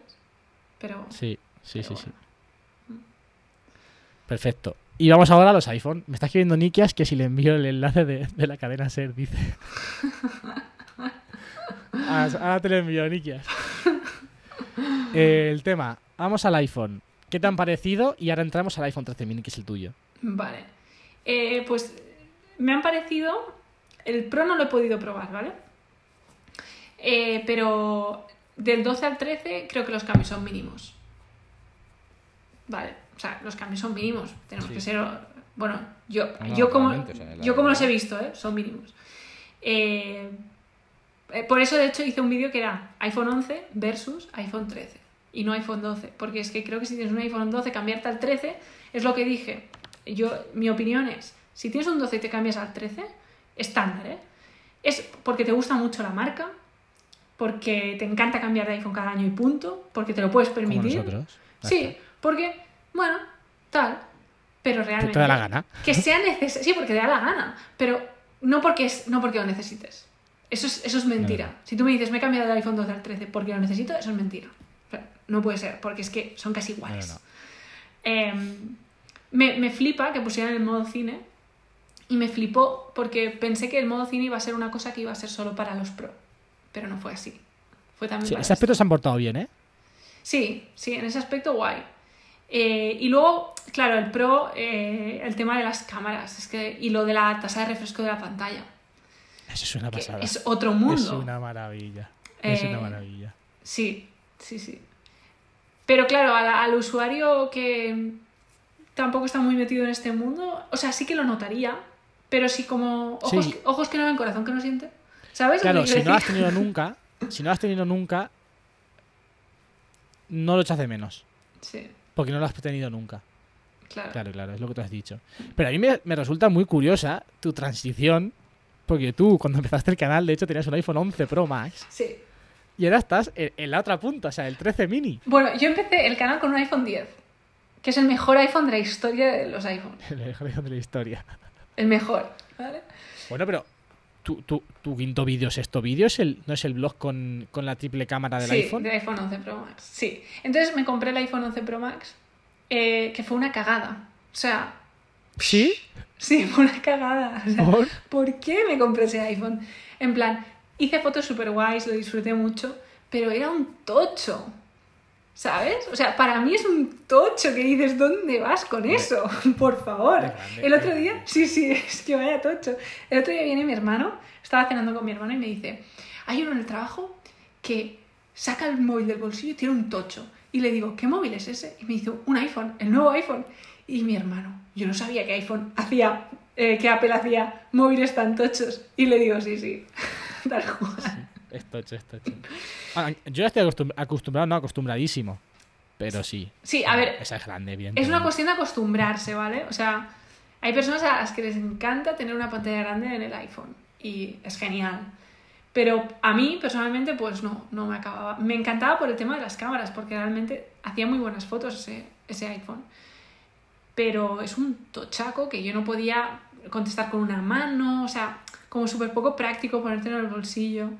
Speaker 2: Pero
Speaker 1: sí, sí,
Speaker 2: Pero
Speaker 1: sí, sí.
Speaker 2: bueno.
Speaker 1: Perfecto. Y vamos ahora a los iPhone. Me está escribiendo Nikias que si le envío el enlace de, de la cadena SER, dice. <laughs> Ah, Ahora te lo envío, Nikias. <laughs> El tema. Vamos al iPhone. ¿Qué te han parecido? Y ahora entramos al iPhone 13 mini, que es el tuyo.
Speaker 2: Vale. Eh, pues me han parecido. El Pro no lo he podido probar, ¿vale? Eh, pero del 12 al 13 creo que los cambios son mínimos. Vale, o sea, los cambios son mínimos. Tenemos
Speaker 1: Sí.
Speaker 2: que ser. Bueno, yo,
Speaker 3: No,
Speaker 2: yo, como,
Speaker 3: o sea,
Speaker 2: yo como los he visto, ¿eh? son mínimos. Eh, por eso, de hecho, hice un vídeo que era iPhone 11 versus iPhone 13 y no iPhone 12. Porque es que creo que si tienes un iPhone 12, cambiarte al 13 es lo que dije. Yo, mi opinión es: si tienes un 12 y te cambias al 13, estándar, ¿eh? Es porque te gusta mucho la marca, porque te encanta cambiar de iPhone cada año y punto, porque te lo puedes
Speaker 1: Como
Speaker 2: permitir.
Speaker 1: nosotros.
Speaker 2: Sí, porque, bueno, tal. Pero
Speaker 1: Que
Speaker 2: realmente.
Speaker 1: te da la gana.
Speaker 2: Que sea necesario. Sí, porque te da la gana. Pero no porque, es, no porque lo necesites. Eso es, eso es mentira.
Speaker 1: Claro.
Speaker 2: Si tú me dices, me he cambiado del iPhone 12 al 13 porque lo necesito, eso es mentira. O sea, no puede ser, porque es que son casi iguales.
Speaker 1: No, no.
Speaker 2: Em, me, me flipa que pusieran el modo cine. Y me flipó porque pensé que el modo cine iba a ser una cosa que iba a ser solo para los pro. Pero no fue así. Fue también
Speaker 1: Sí,
Speaker 2: para
Speaker 1: ese aspecto se han portado bien, ¿eh?
Speaker 2: Sí, sí, en ese aspecto guay. Eh, y luego, claro, el Pro, eh, el tema de las cámaras es que, y lo de la tasa de refresco de la pantalla,
Speaker 1: Eso es una pasada.
Speaker 2: es otro mundo.
Speaker 1: Es una maravilla. Es
Speaker 2: Eh,
Speaker 1: una maravilla.
Speaker 2: Sí, sí, sí. Pero claro, al, al usuario que tampoco está muy metido en este mundo, o sea, sí que lo notaría, pero sí como ojos,
Speaker 1: Sí.
Speaker 2: ojos que no ven, corazón que no siente. ¿Sabes? lo
Speaker 1: Claro, si
Speaker 2: quiero
Speaker 1: no lo has
Speaker 2: decir?
Speaker 1: tenido nunca, si no lo has tenido nunca, no lo echas de menos.
Speaker 2: Sí,
Speaker 1: Porque no lo has tenido nunca.
Speaker 2: claro.
Speaker 1: Claro, claro, es lo que tú has dicho. Pero a mí me, me resulta muy curiosa tu transición. Porque tú, cuando empezaste el canal, de hecho, tenías un iPhone 11 Pro Max.
Speaker 2: Sí.
Speaker 1: Y ahora estás en, en la otra punta, o sea, el 13 mini.
Speaker 2: Bueno, yo empecé el canal con un iPhone 10, que es el mejor iPhone de la historia de los iPhones. <laughs>
Speaker 1: El mejor iPhone de la historia.
Speaker 2: El mejor, ¿vale?
Speaker 1: Bueno, pero tu, tu, tu quinto vídeo, sexto vídeo, es el, ¿no es el blog con, con la triple cámara del
Speaker 2: sí,
Speaker 1: iPhone?
Speaker 2: del iPhone 11 Pro Max. Sí. Entonces me compré el iPhone 11 Pro Max, eh, que fue una cagada. O sea,
Speaker 1: ¿Sí?
Speaker 2: sí, fue una cagada. O sea,
Speaker 1: ¿Por?
Speaker 2: ¿Por qué me compré ese iPhone? En plan, hice fotos super guays, lo disfruté mucho, pero era un tocho. ¿Sabes? O sea, para mí es un tocho que dices, ¿dónde vas con eso? <laughs> Por favor. El otro día, sí, sí, <laughs> es que vaya tocho. El otro día viene mi hermano, estaba cenando con mi hermano y me dice, hay uno en el trabajo que saca el móvil del bolsillo y tiene un tocho. Y le digo, ¿qué móvil es ese? Y me dice, un iPhone, el nuevo iPhone. Y mi hermano, yo no sabía que iPhone hacía, eh, que Apple hacía móviles tan tochos. Y le digo, sí, sí, <laughs> tal cual.
Speaker 1: Es tocho, es tocho. Ah, yo ya estoy acostum- acostumbrado, no acostumbradísimo. Pero sí.
Speaker 2: Sí, a ver,
Speaker 1: Esa es grande, bien.
Speaker 2: Es una cuestión de acostumbrarse, ¿vale? O sea, hay personas a las que les encanta tener una pantalla grande en el iPhone y es genial. Pero a mí, personalmente, pues no, no me acababa. Me encantaba por el tema de las cámaras, porque realmente hacía muy buenas fotos ese, ese iPhone. Pero es un tochaco que yo no podía contestar con una mano, o sea, como súper poco práctico ponértelo en el bolsillo.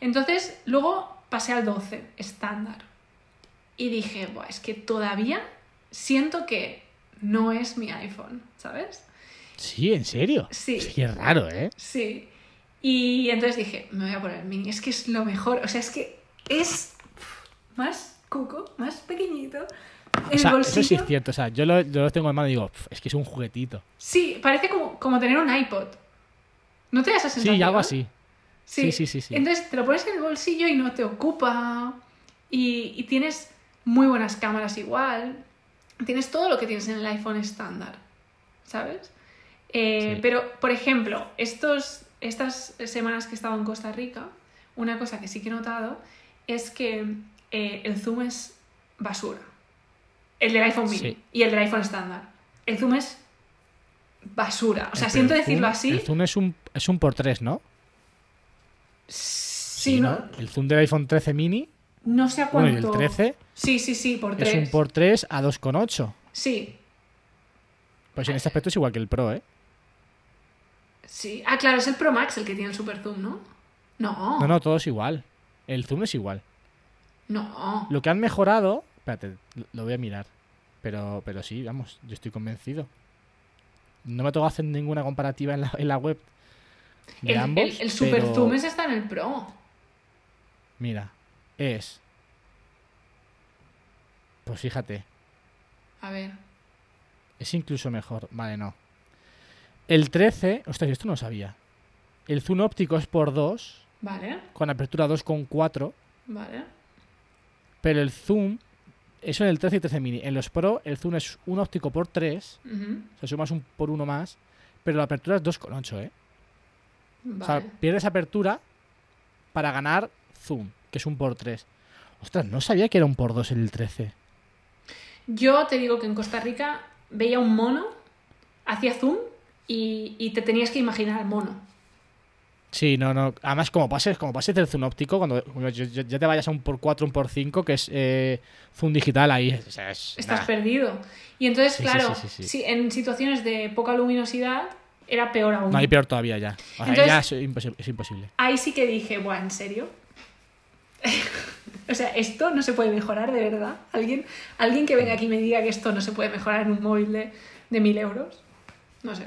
Speaker 2: Entonces, luego pasé al 12, estándar. Y dije, Buah, es que todavía siento que no es mi iPhone, ¿sabes?
Speaker 1: Sí, ¿en serio?
Speaker 2: Sí.
Speaker 1: Es que es raro, ¿eh?
Speaker 2: Sí. Y entonces dije, me voy a poner el mini, es que es lo mejor, o sea, es que es más cuco, más pequeñito.
Speaker 1: O sea, eso sí es cierto. O sea, yo lo, yo lo tengo en mano y digo, "Pf, es que es un juguetito.
Speaker 2: Sí, parece como, como tener un iPod. ¿No te das esa sensación?
Speaker 1: Sí, algo así. Sí, sí, sí, sí.
Speaker 2: Entonces te lo pones en el bolsillo y no te ocupa. Y, y tienes muy buenas cámaras igual. Tienes todo lo que tienes en el iPhone estándar, ¿sabes? Eh,
Speaker 1: Sí.
Speaker 2: Pero, por ejemplo, estos, estas semanas que he estado en Costa Rica, una cosa que sí que he notado es que eh, el zoom es basura. El del iPhone mini
Speaker 1: Sí.
Speaker 2: y el del iPhone estándar. El zoom es basura. O sea, siento
Speaker 1: el
Speaker 2: decirlo
Speaker 1: zoom-
Speaker 2: así.
Speaker 1: El zoom es un, es un por 3, ¿no?
Speaker 2: Sí, no,
Speaker 1: El zoom del iPhone 13 mini
Speaker 2: no sé a
Speaker 1: bueno,
Speaker 2: cuánto.
Speaker 1: el 13
Speaker 2: Sí, sí, sí, por
Speaker 1: es
Speaker 2: tres.
Speaker 1: un por 3 a 2,8.
Speaker 2: Sí,
Speaker 1: Pues en este aspecto es igual que el Pro, ¿eh?
Speaker 2: sí. Ah, claro, es el Pro Max el que tiene el Super Zoom, ¿no? No,
Speaker 1: No, no, todo es igual. El zoom es igual.
Speaker 2: no.
Speaker 1: Lo que han mejorado. Espérate, lo- voy a mirar. Pero, pero sí, vamos, yo estoy convencido. No me que hacer ninguna comparativa en la, en la web de
Speaker 2: El,
Speaker 1: ambos.
Speaker 2: el- el Super
Speaker 1: pero
Speaker 2: Zoom ese está en el Pro.
Speaker 1: Mira, es. Pues fíjate,
Speaker 2: A ver.
Speaker 1: es incluso mejor. Vale, no. El 13. Ostras, yo esto no lo sabía. El zoom óptico es por 2,
Speaker 2: Vale,
Speaker 1: con apertura 2,4.
Speaker 2: vale.
Speaker 1: Pero el zoom. Eso en el 13 y 13 mini. En los Pro, el zoom es un óptico por 3.
Speaker 2: Ujú,
Speaker 1: O sea, sumas un por uno más. Pero la apertura es 2,8, ¿eh? O sea,
Speaker 2: Vale.
Speaker 1: pierdes apertura para ganar zoom, que es un por 3. Ostras, no sabía que era un por 2 en el 13.
Speaker 2: Yo te digo que en Costa Rica veía un mono, hacía zoom y, y te tenías que imaginar al mono.
Speaker 1: Sí, no, no. Además, como pases, como pases del zoom óptico, cuando ya- te vayas a un por 4, un por 5, que es eh, zoom digital, ahí es, es-
Speaker 2: Estás
Speaker 1: nah.
Speaker 2: perdido. Y entonces,
Speaker 1: Sí,
Speaker 2: claro,
Speaker 1: sí, sí,
Speaker 2: en situaciones de poca luminosidad era peor aún.
Speaker 1: No, hay peor todavía ya. O sea, ya es, imposi- es imposible.
Speaker 2: Ahí sí que dije, buah, ¿en serio? <laughs> o sea, esto no se puede mejorar de verdad. ¿Alguien, alguien que venga aquí y me diga que esto no se puede mejorar en un móvil de, de 1000 euros. No sé.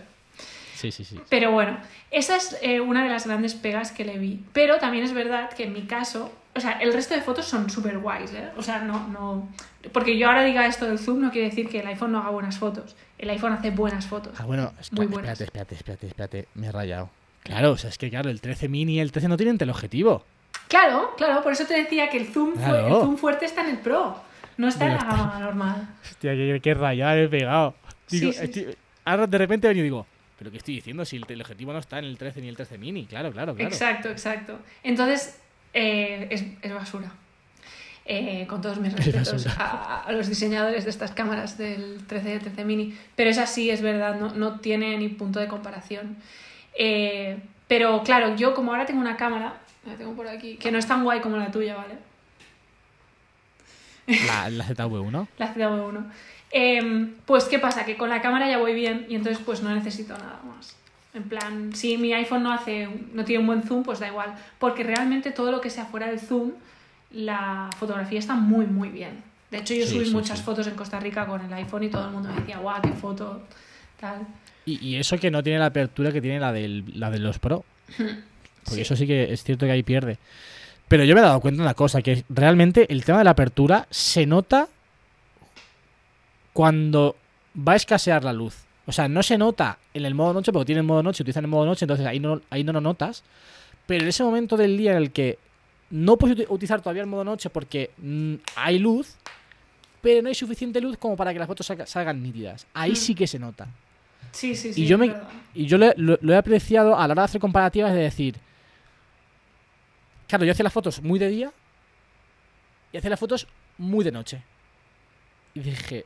Speaker 1: Sí, sí, sí.
Speaker 2: Pero bueno, esa es eh, una de las grandes pegas que le vi. Pero también es verdad que en mi caso, o sea, el resto de fotos son súper guays, ¿eh? O sea, no, no. Porque yo ahora diga esto del zoom no quiere decir que el iPhone no haga buenas fotos. El iPhone hace buenas fotos.
Speaker 1: Ah, bueno, espera-
Speaker 2: Muy buenas.
Speaker 1: espérate, espérate, espérate, espérate. Me he rayado. Claro, o sea, es que claro, el 13 mini y el 13 no tienen teleobjetivo.
Speaker 2: Claro, claro, por eso te decía que el zoom, fu-
Speaker 1: Claro.
Speaker 2: el zoom fuerte está en el Pro, no está en la gama normal.
Speaker 1: Hostia, qué, qué rayada he pegado. Digo,
Speaker 2: Sí, sí,
Speaker 1: estoy- Ahora de repente he venido y digo, ¿pero qué estoy diciendo? Si el teleobjetivo no está en el 13 ni el 13 mini. Claro, claro, claro.
Speaker 2: Exacto, exacto. Entonces, eh, es, es basura. Eh, con todos mis
Speaker 1: Es
Speaker 2: respetos a, a los diseñadores de estas cámaras del 13 y el 13 mini. Pero es así, es verdad, no, no tiene ni punto de comparación. Eh, pero claro, yo como ahora tengo una cámara, la tengo por aquí, que no es tan guay como la tuya, ¿vale?
Speaker 1: La, la ZV1. <laughs>
Speaker 2: La ZV1. Eh, pues, ¿qué pasa? Que con la cámara ya voy bien y entonces pues no necesito nada más. En plan, si mi iPhone no hace, no tiene un buen zoom, pues da igual. Porque realmente todo lo que sea fuera del zoom, la fotografía está muy, muy bien. De hecho, yo
Speaker 1: Sí,
Speaker 2: subí
Speaker 1: sí,
Speaker 2: muchas
Speaker 1: sí.
Speaker 2: fotos en Costa Rica con el iPhone y todo el mundo me decía, guau, qué foto, tal.
Speaker 1: Y, y eso que no tiene la apertura que tiene la, del, la de los Pro. <laughs> Porque eso sí que es cierto que ahí pierde. Pero yo me he dado cuenta de una cosa, que realmente el tema de la apertura se nota cuando va a escasear la luz. O sea, no se nota en el modo noche, porque tiene el modo noche, utilizan el modo noche, entonces ahí no, ahí no lo notas. Pero en ese momento del día en el que no puedes uti- utilizar todavía el modo noche porque mm, hay luz, pero no hay suficiente luz como para que las fotos salga- salgan nítidas. Ahí
Speaker 2: Mm.
Speaker 1: sí que se nota.
Speaker 2: Sí, sí, sí.
Speaker 1: Y yo me-. Y yo lo, lo- lo he apreciado a la hora de hacer comparativas de decir, claro, yo hacía las fotos muy de día y hacía las fotos muy de noche. Y dije,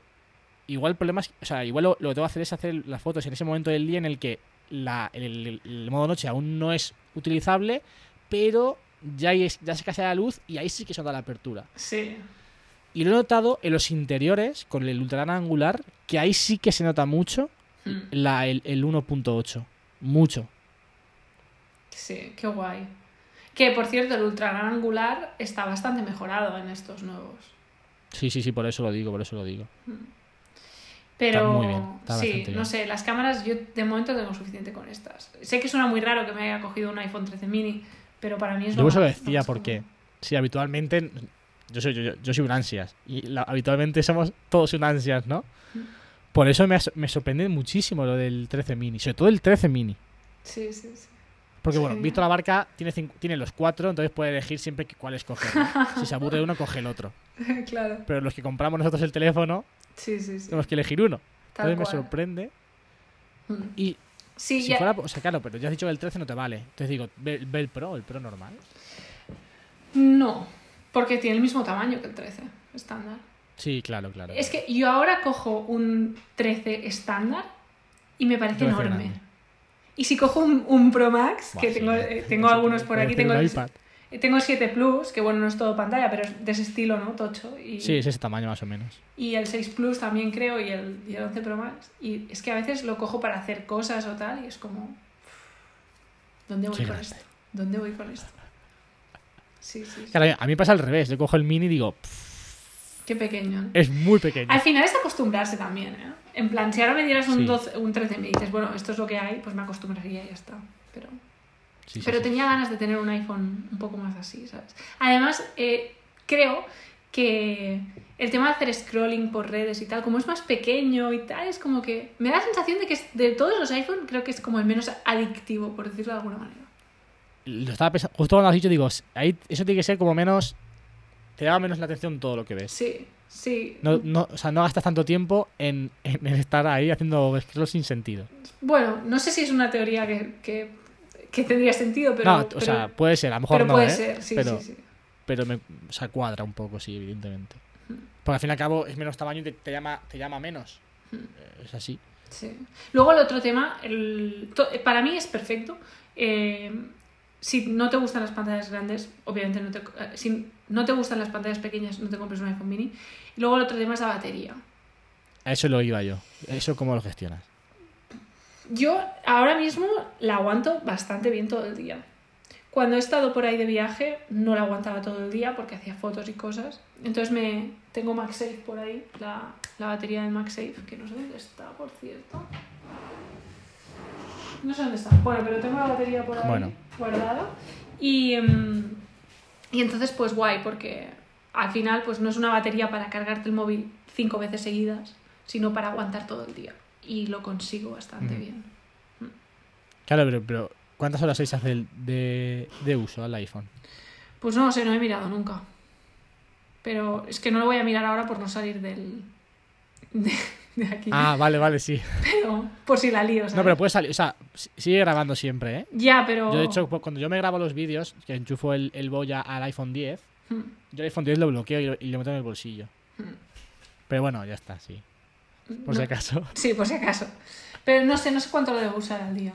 Speaker 1: igual el problema es, o sea, igual lo, lo que tengo que hacer es hacer las fotos en ese momento del día en el que la, el, el- el modo noche aún no es utilizable, pero ya, hay- ya se escasea la luz y ahí sí que se nota la apertura.
Speaker 2: Sí.
Speaker 1: Y lo he notado en los interiores con el ultra gran angular, que ahí sí que se nota mucho
Speaker 2: Mm.
Speaker 1: la, el, el 1.8. Mucho.
Speaker 2: Sí, qué guay. Que por cierto, el ultra gran angular está bastante mejorado en estos nuevos.
Speaker 1: Sí, sí, sí, por eso lo digo, por eso lo digo.
Speaker 2: Pero
Speaker 1: Está muy bien, está
Speaker 2: sí, no
Speaker 1: bien.
Speaker 2: sé, las cámaras yo de momento tengo suficiente con estas. Sé que suena muy raro que me haya cogido un iPhone 13 mini, pero para mí es
Speaker 1: Yo
Speaker 2: lo
Speaker 1: eso
Speaker 2: más- lo
Speaker 1: decía porque,
Speaker 2: cómodo.
Speaker 1: sí, habitualmente, yo soy, yo, yo- yo soy un ansias. Y la- habitualmente somos todos un ansias, ¿no?
Speaker 2: Mm.
Speaker 1: Por eso me, me sorprende muchísimo lo del 13 mini, sobre todo el 13 mini.
Speaker 2: Sí, sí, sí.
Speaker 1: Porque bueno,
Speaker 2: Sí.
Speaker 1: Víctor Abarca tiene, tiene los cuatro, entonces puede elegir siempre cuál escoger. ¿no? <laughs> Si se aburre uno, coge el otro. <laughs>
Speaker 2: claro.
Speaker 1: Pero los que compramos nosotros el teléfono,
Speaker 2: Sí, sí, sí.
Speaker 1: tenemos que elegir uno.
Speaker 2: Tal
Speaker 1: Entonces me sorprende.
Speaker 2: Mm.
Speaker 1: Y
Speaker 2: Sí,
Speaker 1: si
Speaker 2: ya-
Speaker 1: fuera, o sea, claro, pero ya has dicho que el 13 no te vale. Entonces digo, ve, ve el Pro, el Pro normal.
Speaker 2: No, porque tiene el mismo tamaño que el 13 estándar.
Speaker 1: Sí, claro, claro.
Speaker 2: Es que yo ahora cojo un 13 estándar y me parece
Speaker 1: 13
Speaker 2: enorme.
Speaker 1: grande.
Speaker 2: Y si cojo un, un Pro Max, que
Speaker 1: sí,
Speaker 2: tengo,
Speaker 1: eh,
Speaker 2: tengo algunos por aquí, tengo
Speaker 1: un
Speaker 2: el,
Speaker 1: iPad.
Speaker 2: Tengo el 7 Plus, que bueno, no es todo pantalla, pero es de ese estilo, ¿no? Tocho. Y,
Speaker 1: Sí, es ese tamaño más o menos.
Speaker 2: y el 6 Plus también creo, y el, y el 11 Pro Max. Y es que a veces lo cojo para hacer cosas o tal, y es como... ¿Dónde voy con
Speaker 1: grande.
Speaker 2: esto? ¿Dónde voy con esto? Sí, sí, sí.
Speaker 1: Claro, a mí pasa al revés. Yo cojo el mini y digo, "Pff,
Speaker 2: Qué pequeño. ¿no?
Speaker 1: es muy pequeño.
Speaker 2: Al final es acostumbrarse también, ¿eh? En plan, si ahora me dieras un,
Speaker 1: Sí.
Speaker 2: 12, un 13 y me dices, bueno, esto es lo que hay, pues me acostumbraría y ya está. Pero,
Speaker 1: Sí,
Speaker 2: pero
Speaker 1: sí.
Speaker 2: tenía ganas de tener un iPhone un poco más así, ¿sabes? Además, eh, creo que el tema de hacer scrolling por redes y tal, como es más pequeño y tal, es como que me da la sensación de que de todos los iPhone creo que es como el menos adictivo, por decirlo de alguna manera.
Speaker 1: Lo estaba pensando, justo cuando has dicho, digo, ahí, eso tiene que ser como menos. Te llama menos la atención todo lo que ves.
Speaker 2: Sí, sí.
Speaker 1: No, no, o sea, no gastas tanto tiempo en, en estar ahí haciendo scroll sin sentido.
Speaker 2: Bueno, no sé si es una teoría que, que, que tendría sentido, pero...
Speaker 1: no, o
Speaker 2: pero-
Speaker 1: sea, puede ser, a lo mejor
Speaker 2: pero
Speaker 1: no,
Speaker 2: puede
Speaker 1: ¿eh?
Speaker 2: ser, sí,
Speaker 1: pero,
Speaker 2: sí, sí.
Speaker 1: pero me, o sea, cuadra un poco, sí, evidentemente.
Speaker 2: Hmm.
Speaker 1: Porque al fin y al cabo es menos tamaño y te, te llama, te llama menos.
Speaker 2: Hmm.
Speaker 1: Eh, Es así.
Speaker 2: Sí. Luego el otro tema, el, to- para mí es perfecto. Eh, si no te gustan las pantallas grandes, obviamente no te, si no te gustan las pantallas pequeñas, no te compres un iPhone mini. Y luego el otro tema es la batería.
Speaker 1: A eso lo iba yo. Eso cómo lo gestionas.
Speaker 2: Yo ahora mismo la aguanto bastante bien todo el día. Cuando he estado por ahí de viaje, no la aguantaba todo el día porque hacía fotos y cosas. Entonces me tengo MagSafe por ahí, la, la batería de MagSafe, que no sé dónde está, por cierto. No sé dónde está. Bueno, pero tengo la batería por ahí
Speaker 1: Bueno.
Speaker 2: guardada. Y, mm, y entonces, pues guay, porque al final pues no es una batería para cargarte el móvil cinco veces seguidas, sino para aguantar todo el día. Y lo consigo bastante
Speaker 1: Ujú.
Speaker 2: bien.
Speaker 1: Claro, pero, pero ¿cuántas horas se hace el- de, de uso al iPhone?
Speaker 2: Pues no lo sé, no he mirado nunca. Pero es que no lo voy a mirar ahora por no salir del. de, de aquí.
Speaker 1: Ah, vale, vale, sí.
Speaker 2: Pero por si la lío, ¿sabes?
Speaker 1: No, pero puede salir. O sea, sigue grabando siempre, ¿eh?
Speaker 2: Ya, pero.
Speaker 1: Yo, de hecho, cu- cuando yo me grabo los vídeos, que enchufo el, el Boya al iPhone 10,
Speaker 2: Hmm.
Speaker 1: yo el iPhone 10 lo bloqueo y lo, y lo meto en el bolsillo.
Speaker 2: Hmm.
Speaker 1: Pero bueno, ya está, sí. Por si acaso.
Speaker 2: Sí, por si acaso. Pero no sé, no sé cuánto lo debo usar al día.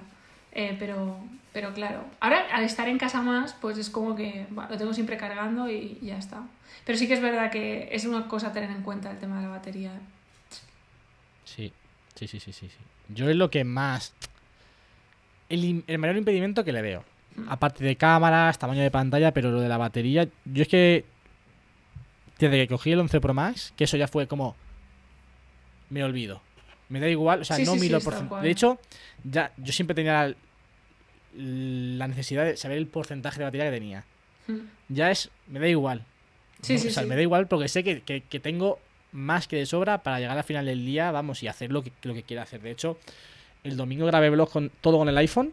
Speaker 2: Eh, pero, pero claro, ahora al estar en casa más, pues es como que bueno, lo tengo siempre cargando y ya está. Pero sí que es verdad que es una cosa a tener en cuenta el tema de la batería.
Speaker 1: Sí, sí, sí, sí, sí. sí. Yo es lo que más... El, el mayor impedimento que le veo. Aparte de cámaras, tamaño de pantalla, pero lo de la batería... Yo es que... Desde que cogí el 11 Pro Max, que eso ya fue como... Me olvido. Me da igual, o sea,
Speaker 2: Sí,
Speaker 1: no
Speaker 2: sí, sí,
Speaker 1: miro
Speaker 2: es
Speaker 1: por... De hecho, ya yo siempre tenía la, la necesidad de saber el porcentaje de batería que tenía.
Speaker 2: Hmm.
Speaker 1: Ya es... Me da igual.
Speaker 2: Sí,
Speaker 1: ¿no?
Speaker 2: sí,
Speaker 1: o sea,
Speaker 2: sí.
Speaker 1: me da igual porque sé que, que- que tengo más que de sobra para llegar al final del día, vamos, y hacer lo que, lo que quiera hacer. De hecho, el domingo grabé vlog con todo con el iPhone.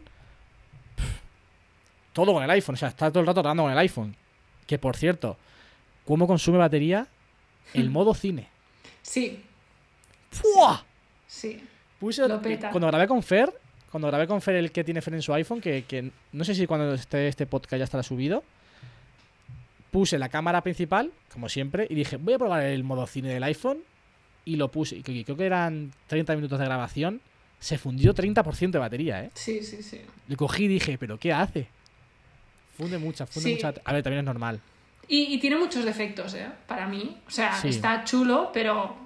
Speaker 1: Todo con el iPhone, o sea, está todo el rato grabando con el iPhone. Que por cierto, ¿cómo consume batería? El <laughs> modo cine.
Speaker 2: Sí,
Speaker 1: ¡Fua!
Speaker 2: sí.
Speaker 1: Puse,
Speaker 2: Lo peta.
Speaker 1: cuando grabé con Fer, cuando grabé con Fer el que tiene Fer en su iPhone, que, que no sé si cuando esté este podcast ya estará subido, puse la cámara principal, como siempre, y dije, voy a probar el modo cine del iPhone, y lo puse, y creo que eran 30 minutos de grabación, se fundió 30% de batería, ¿eh?
Speaker 2: Sí, sí, sí.
Speaker 1: Le cogí y dije, ¿pero qué hace? Funde mucha, funde
Speaker 2: Sí.
Speaker 1: mucha... A ver, también es normal.
Speaker 2: Y, y tiene muchos defectos, ¿eh? Para mí. O sea,
Speaker 1: Sí.
Speaker 2: está chulo, pero.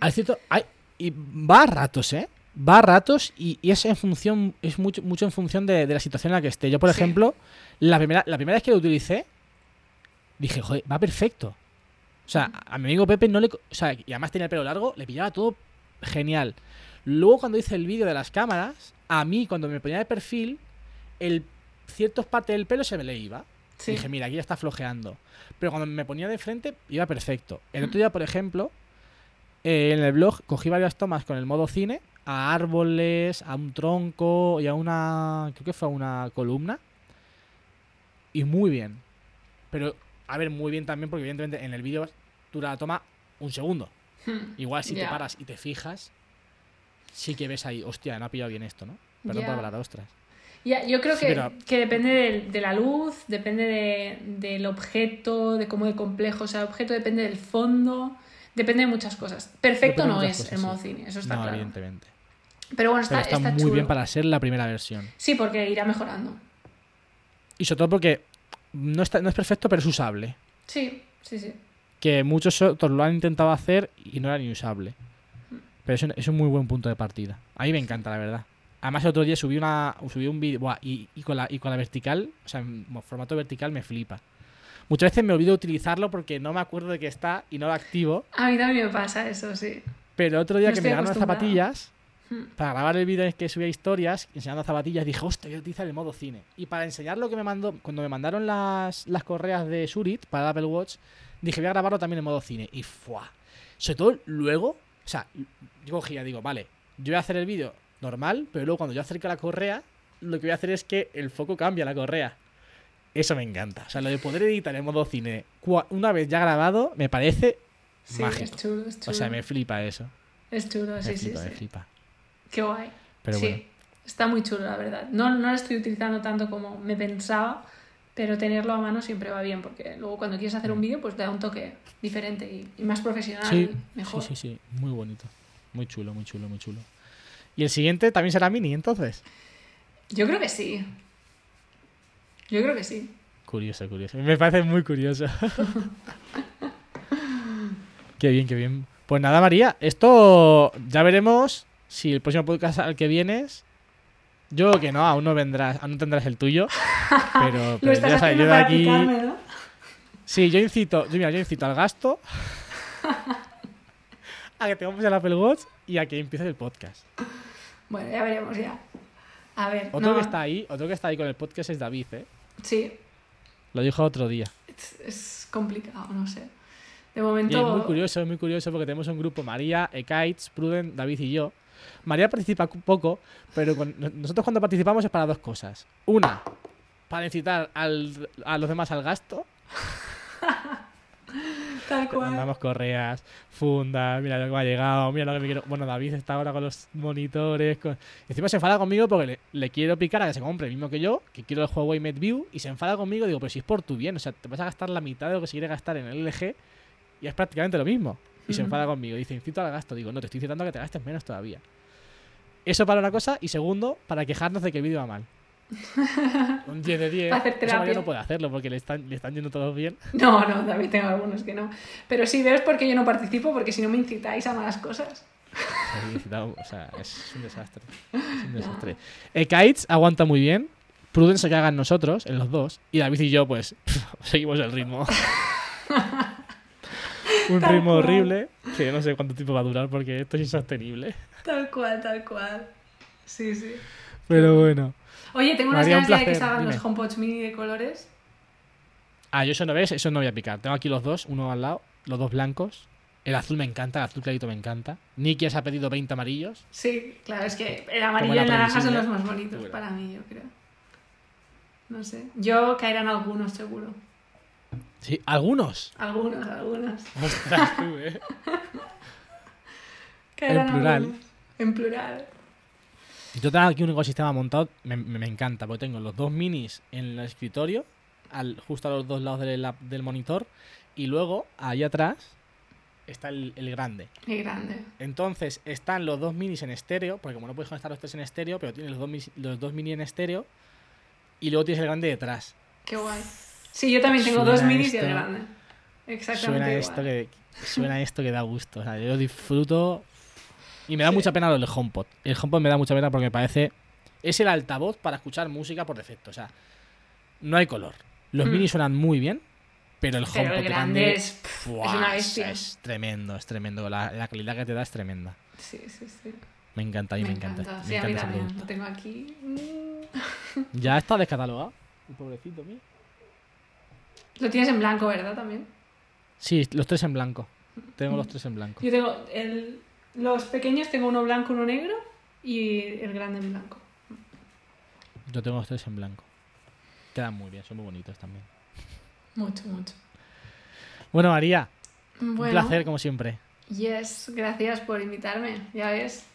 Speaker 1: Hay cierto, hay, y va a ratos, ¿eh? Va a ratos y, y es en función, es mucho, mucho en función de, de la situación en la que esté. Yo, por
Speaker 2: Sí.
Speaker 1: ejemplo, la primera, la primera vez que lo utilicé, dije, joder, va perfecto. O sea, a mi amigo Pepe no le. O sea, y además tenía el pelo largo, le pillaba todo genial. Luego, cuando hice el vídeo de las cámaras, a mí, cuando me ponía de perfil, el ciertas partes del pelo se me le iba.
Speaker 2: Sí.
Speaker 1: Dije, mira, aquí ya está flojeando. Pero cuando me ponía de frente, iba perfecto. El otro día, por ejemplo, eh, en el blog cogí varias tomas con el modo cine a árboles, a un tronco y a una. Creo que fue a una columna. Y muy bien. Pero, a ver, muy bien también, porque evidentemente en el vídeo dura la toma un segundo. Igual si te paras y te fijas, sí que ves ahí, hostia, no ha pillado bien esto, ¿no? Perdón por hablar, ostras.
Speaker 2: Ya, yo creo
Speaker 1: Sí,
Speaker 2: que,
Speaker 1: pero-
Speaker 2: que depende del- de, la luz, depende de- del objeto, de cómo de complejo sea el objeto, depende del fondo, depende de muchas cosas. Perfecto no es
Speaker 1: cosas,
Speaker 2: el
Speaker 1: sí.
Speaker 2: modo cine, eso está
Speaker 1: no,
Speaker 2: claro.
Speaker 1: evidentemente.
Speaker 2: Pero bueno, está,
Speaker 1: Pero está,
Speaker 2: está
Speaker 1: muy
Speaker 2: chulo.
Speaker 1: bien para ser la primera versión.
Speaker 2: Sí, porque irá mejorando.
Speaker 1: Y sobre todo porque no, está, no es perfecto, pero es usable.
Speaker 2: Sí, sí, sí.
Speaker 1: Que muchos otros lo han intentado hacer y no era ni usable. Pero es un, es un muy buen punto de partida. A mí me encanta, la verdad. Además, el otro día subí, una, subí un vídeo buah, y, y, con la, y con la vertical, o sea, en formato vertical me flipa. Muchas veces me olvido utilizarlo porque no me acuerdo de que está y no lo activo.
Speaker 2: A mí también me pasa eso, sí.
Speaker 1: Pero el otro día
Speaker 2: No
Speaker 1: que me llegaron las zapatillas,
Speaker 2: Hmm.
Speaker 1: para grabar el vídeo en el que subía historias, enseñando zapatillas, dije, hostia, voy a utilizar el modo cine. Y para enseñar lo que me mandó, cuando me mandaron las, las correas de Surit para el Apple Watch, dije, voy a grabarlo también en modo cine. Y ¡fua! Sobre todo luego, o sea, yo cogía, digo, vale, yo voy a hacer el vídeo normal, pero luego cuando yo acerco la correa, lo que voy a hacer es que el foco cambia la correa. Eso me encanta. O sea, lo de poder editar en modo cine, una vez ya grabado, me parece
Speaker 2: Sí,
Speaker 1: mágico.
Speaker 2: es chulo, es chulo.
Speaker 1: O sea, me flipa eso.
Speaker 2: Es chulo,
Speaker 1: Me
Speaker 2: sí, sí,
Speaker 1: me
Speaker 2: sí.
Speaker 1: flipa.
Speaker 2: Qué guay.
Speaker 1: Pero
Speaker 2: sí,
Speaker 1: bueno.
Speaker 2: está muy chulo, la verdad. No, no lo estoy utilizando tanto como me pensaba, pero tenerlo a mano siempre va bien, porque luego cuando quieres hacer un vídeo, pues da un toque diferente y, y más profesional,
Speaker 1: Mm. Sí,
Speaker 2: mejor.
Speaker 1: sí, sí, sí. Muy bonito. Muy chulo, muy chulo, muy chulo. Y el siguiente también será mini, entonces.
Speaker 2: Yo creo que sí. Yo creo que sí.
Speaker 1: Curioso, curioso. Me parece muy curioso. <laughs> qué bien, qué bien. Pues nada, María, esto ya veremos si el próximo podcast al que vienes. Yo creo que no, aún no vendrás, aún no tendrás el tuyo. <laughs> Pero,
Speaker 2: Lo
Speaker 1: pero
Speaker 2: estás
Speaker 1: ya sabes, yo de aquí.
Speaker 2: picarme, ¿no?
Speaker 1: Sí, yo incito, yo, mira, yo incito al gasto, <laughs> a que tengamos el Apple Watch y a que empiece el podcast.
Speaker 2: Bueno, ya veremos ya. A ver,
Speaker 1: Otro
Speaker 2: no,
Speaker 1: que está ahí, otro que está ahí con el podcast es David, ¿eh?
Speaker 2: Sí,
Speaker 1: Lo dijo otro día.
Speaker 2: es, es complicado, no sé. De
Speaker 1: Y
Speaker 2: momento...
Speaker 1: es muy curioso, es muy curioso porque tenemos un grupo, María, Ekaitz, Pruden, David y yo. María participa poco, pero con- no- nosotros cuando participamos es para dos cosas. Una, para incitar al- a los demás al gasto. <laughs> <laughs>
Speaker 2: Tal
Speaker 1: Te
Speaker 2: cual.
Speaker 1: mandamos correas, fundas, mira lo que me ha llegado, mira lo que me quiero. Bueno, David está ahora con los monitores. con- Encima se enfada conmigo porque le, le quiero picar a que se compre el mismo que yo, que quiero el Huawei MateView, y se enfada conmigo. Digo, pero si es por tu bien, o sea, te vas a gastar la mitad de lo que se quiere gastar en el LG y es prácticamente lo mismo. Y se enfada conmigo. Dice, incito al gasto. Digo, no, te estoy incitando a que te gastes menos todavía. Eso para una cosa, y segundo, para quejarnos de que el vídeo va mal. Un 10 de 10.
Speaker 2: Para hacer terapia.
Speaker 1: no puede hacerlo porque le están, le están yendo todos bien.
Speaker 2: No, no, también tengo algunos que no. Pero sí, ves por qué yo no participo, porque si no me incitáis a malas cosas.
Speaker 1: O sea, es un desastre. Es un <laughs> desastre. Eh, Kites aguanta muy bien. Prudence se caga en nosotros, en los dos. Y David y yo, pues, <laughs> seguimos el ritmo. <laughs> un
Speaker 2: Tal
Speaker 1: ritmo
Speaker 2: cual.
Speaker 1: horrible que no sé cuánto tiempo va a durar porque esto es insostenible.
Speaker 2: Tal cual, tal cual. Sí, sí.
Speaker 1: Pero bueno.
Speaker 2: Oye, tengo unas
Speaker 1: un
Speaker 2: ganas de que salgan los
Speaker 1: dime.
Speaker 2: HomePods mini de colores.
Speaker 1: Ah, yo eso no ves, eso no voy a picar. Tengo aquí los dos, uno al lado, los dos blancos. El azul me encanta, el azul clarito me encanta. Nicky se ha pedido 20 amarillos.
Speaker 2: Sí, claro, es que el amarillo y el naranja son los más bonitos
Speaker 1: Bueno.
Speaker 2: para mí, yo creo. No sé. Yo caerán algunos, seguro.
Speaker 1: Sí, algunos.
Speaker 2: Algunos, algunos.
Speaker 1: Ostras, tú, eh. <laughs>
Speaker 2: Caerán
Speaker 1: plural.
Speaker 2: algunos. En plural.
Speaker 1: Yo tengo aquí un ecosistema montado, me, me- encanta, porque tengo los dos minis en el escritorio, al, justo a los dos lados del, del monitor, y luego, ahí atrás, está el, el grande.
Speaker 2: Y grande.
Speaker 1: Entonces, están los dos minis en estéreo, porque como no puedes conectar los tres en estéreo, pero tienes los dos, los dos mini en estéreo, y luego tienes el grande detrás.
Speaker 2: Qué guay. Sí, yo también tengo
Speaker 1: Suena
Speaker 2: dos minis y el grande. Exactamente
Speaker 1: Suena
Speaker 2: igual.
Speaker 1: esto, que, suena esto que da gusto. O sea, yo disfruto. Y me da
Speaker 2: Sí.
Speaker 1: mucha pena lo del HomePod. El HomePod me da mucha pena porque me parece. Es el altavoz para escuchar música por defecto. O sea, no hay color. Los
Speaker 2: Mm.
Speaker 1: minis suenan muy bien, pero el
Speaker 2: Pero
Speaker 1: HomePod
Speaker 2: el grande es, es una
Speaker 1: es-
Speaker 2: bestia.
Speaker 1: Es tremendo, es tremendo. La, la calidad que te da es tremenda.
Speaker 2: Sí, sí, sí.
Speaker 1: Me encanta, a mí me, encanta.
Speaker 2: encanta.
Speaker 1: Me
Speaker 2: Sí, a mí
Speaker 1: encanta ese
Speaker 2: también.
Speaker 1: producto.
Speaker 2: Lo tengo aquí. Mm. <laughs>
Speaker 1: Ya está descatalogado. El pobrecito mío.
Speaker 2: Lo tienes en blanco, ¿verdad? También.
Speaker 1: Sí, los tres en blanco. Tengo los tres en blanco.
Speaker 2: Yo tengo el, los pequeños, tengo uno blanco, uno negro y el grande en blanco.
Speaker 1: Yo tengo los tres en blanco. Quedan muy bien, son muy bonitos también.
Speaker 2: Mucho, mucho.
Speaker 1: Bueno, María,
Speaker 2: Bueno,
Speaker 1: un placer como siempre.
Speaker 2: Yes, gracias por invitarme, ya ves.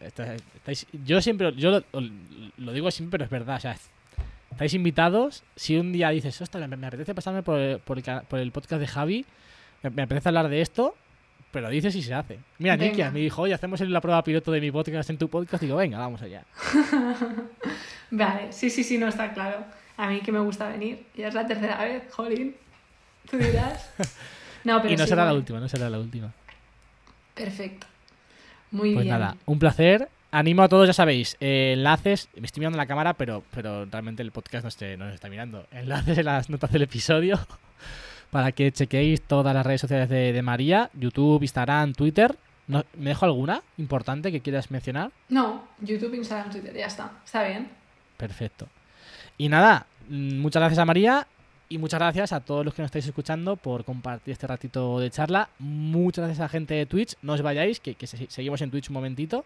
Speaker 1: Está- estáis- yo siempre, yo lo, lo digo siempre, pero es verdad. O sea, estáis invitados. Si un día dices, ostras, me, me apetece pasarme por el, por, el, por el podcast de Javi, me, me apetece hablar de esto, pero dices y se hace. Mira,
Speaker 2: Venga.
Speaker 1: Nikia me dijo, oye, hacemos la prueba piloto de mi podcast en tu podcast. Digo, venga, vamos allá. <laughs>
Speaker 2: Vale, sí, sí, sí, no está claro. A mí que me gusta venir. Ya es la tercera vez, jolín. Tú dirás. <laughs> No, pero
Speaker 1: y no
Speaker 2: sí,
Speaker 1: será la
Speaker 2: bueno,
Speaker 1: última, no será la última.
Speaker 2: Perfecto. Muy
Speaker 1: Pues
Speaker 2: bien.
Speaker 1: nada, un placer. Animo a todos, ya sabéis, eh, enlaces. Me estoy mirando la cámara, pero, pero realmente el podcast no, esté, no nos está mirando. Enlaces en las notas del episodio para que chequeéis todas las redes sociales de, de María: YouTube, Instagram, Twitter. No- ¿Me dejo alguna importante que quieras mencionar?
Speaker 2: No, YouTube, Instagram, Twitter, ya está. Está bien.
Speaker 1: Perfecto. Y nada, mm, muchas gracias a María y muchas gracias a todos los que nos estáis escuchando por compartir este ratito de charla. Muchas gracias a la gente de Twitch. No os vayáis, que, que se- seguimos en Twitch un momentito.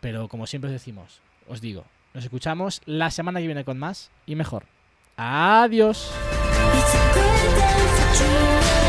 Speaker 1: Pero como siempre os decimos, os digo, nos escuchamos la semana que viene con más y mejor. Adiós.
Speaker 4: It's a good day for dreaming.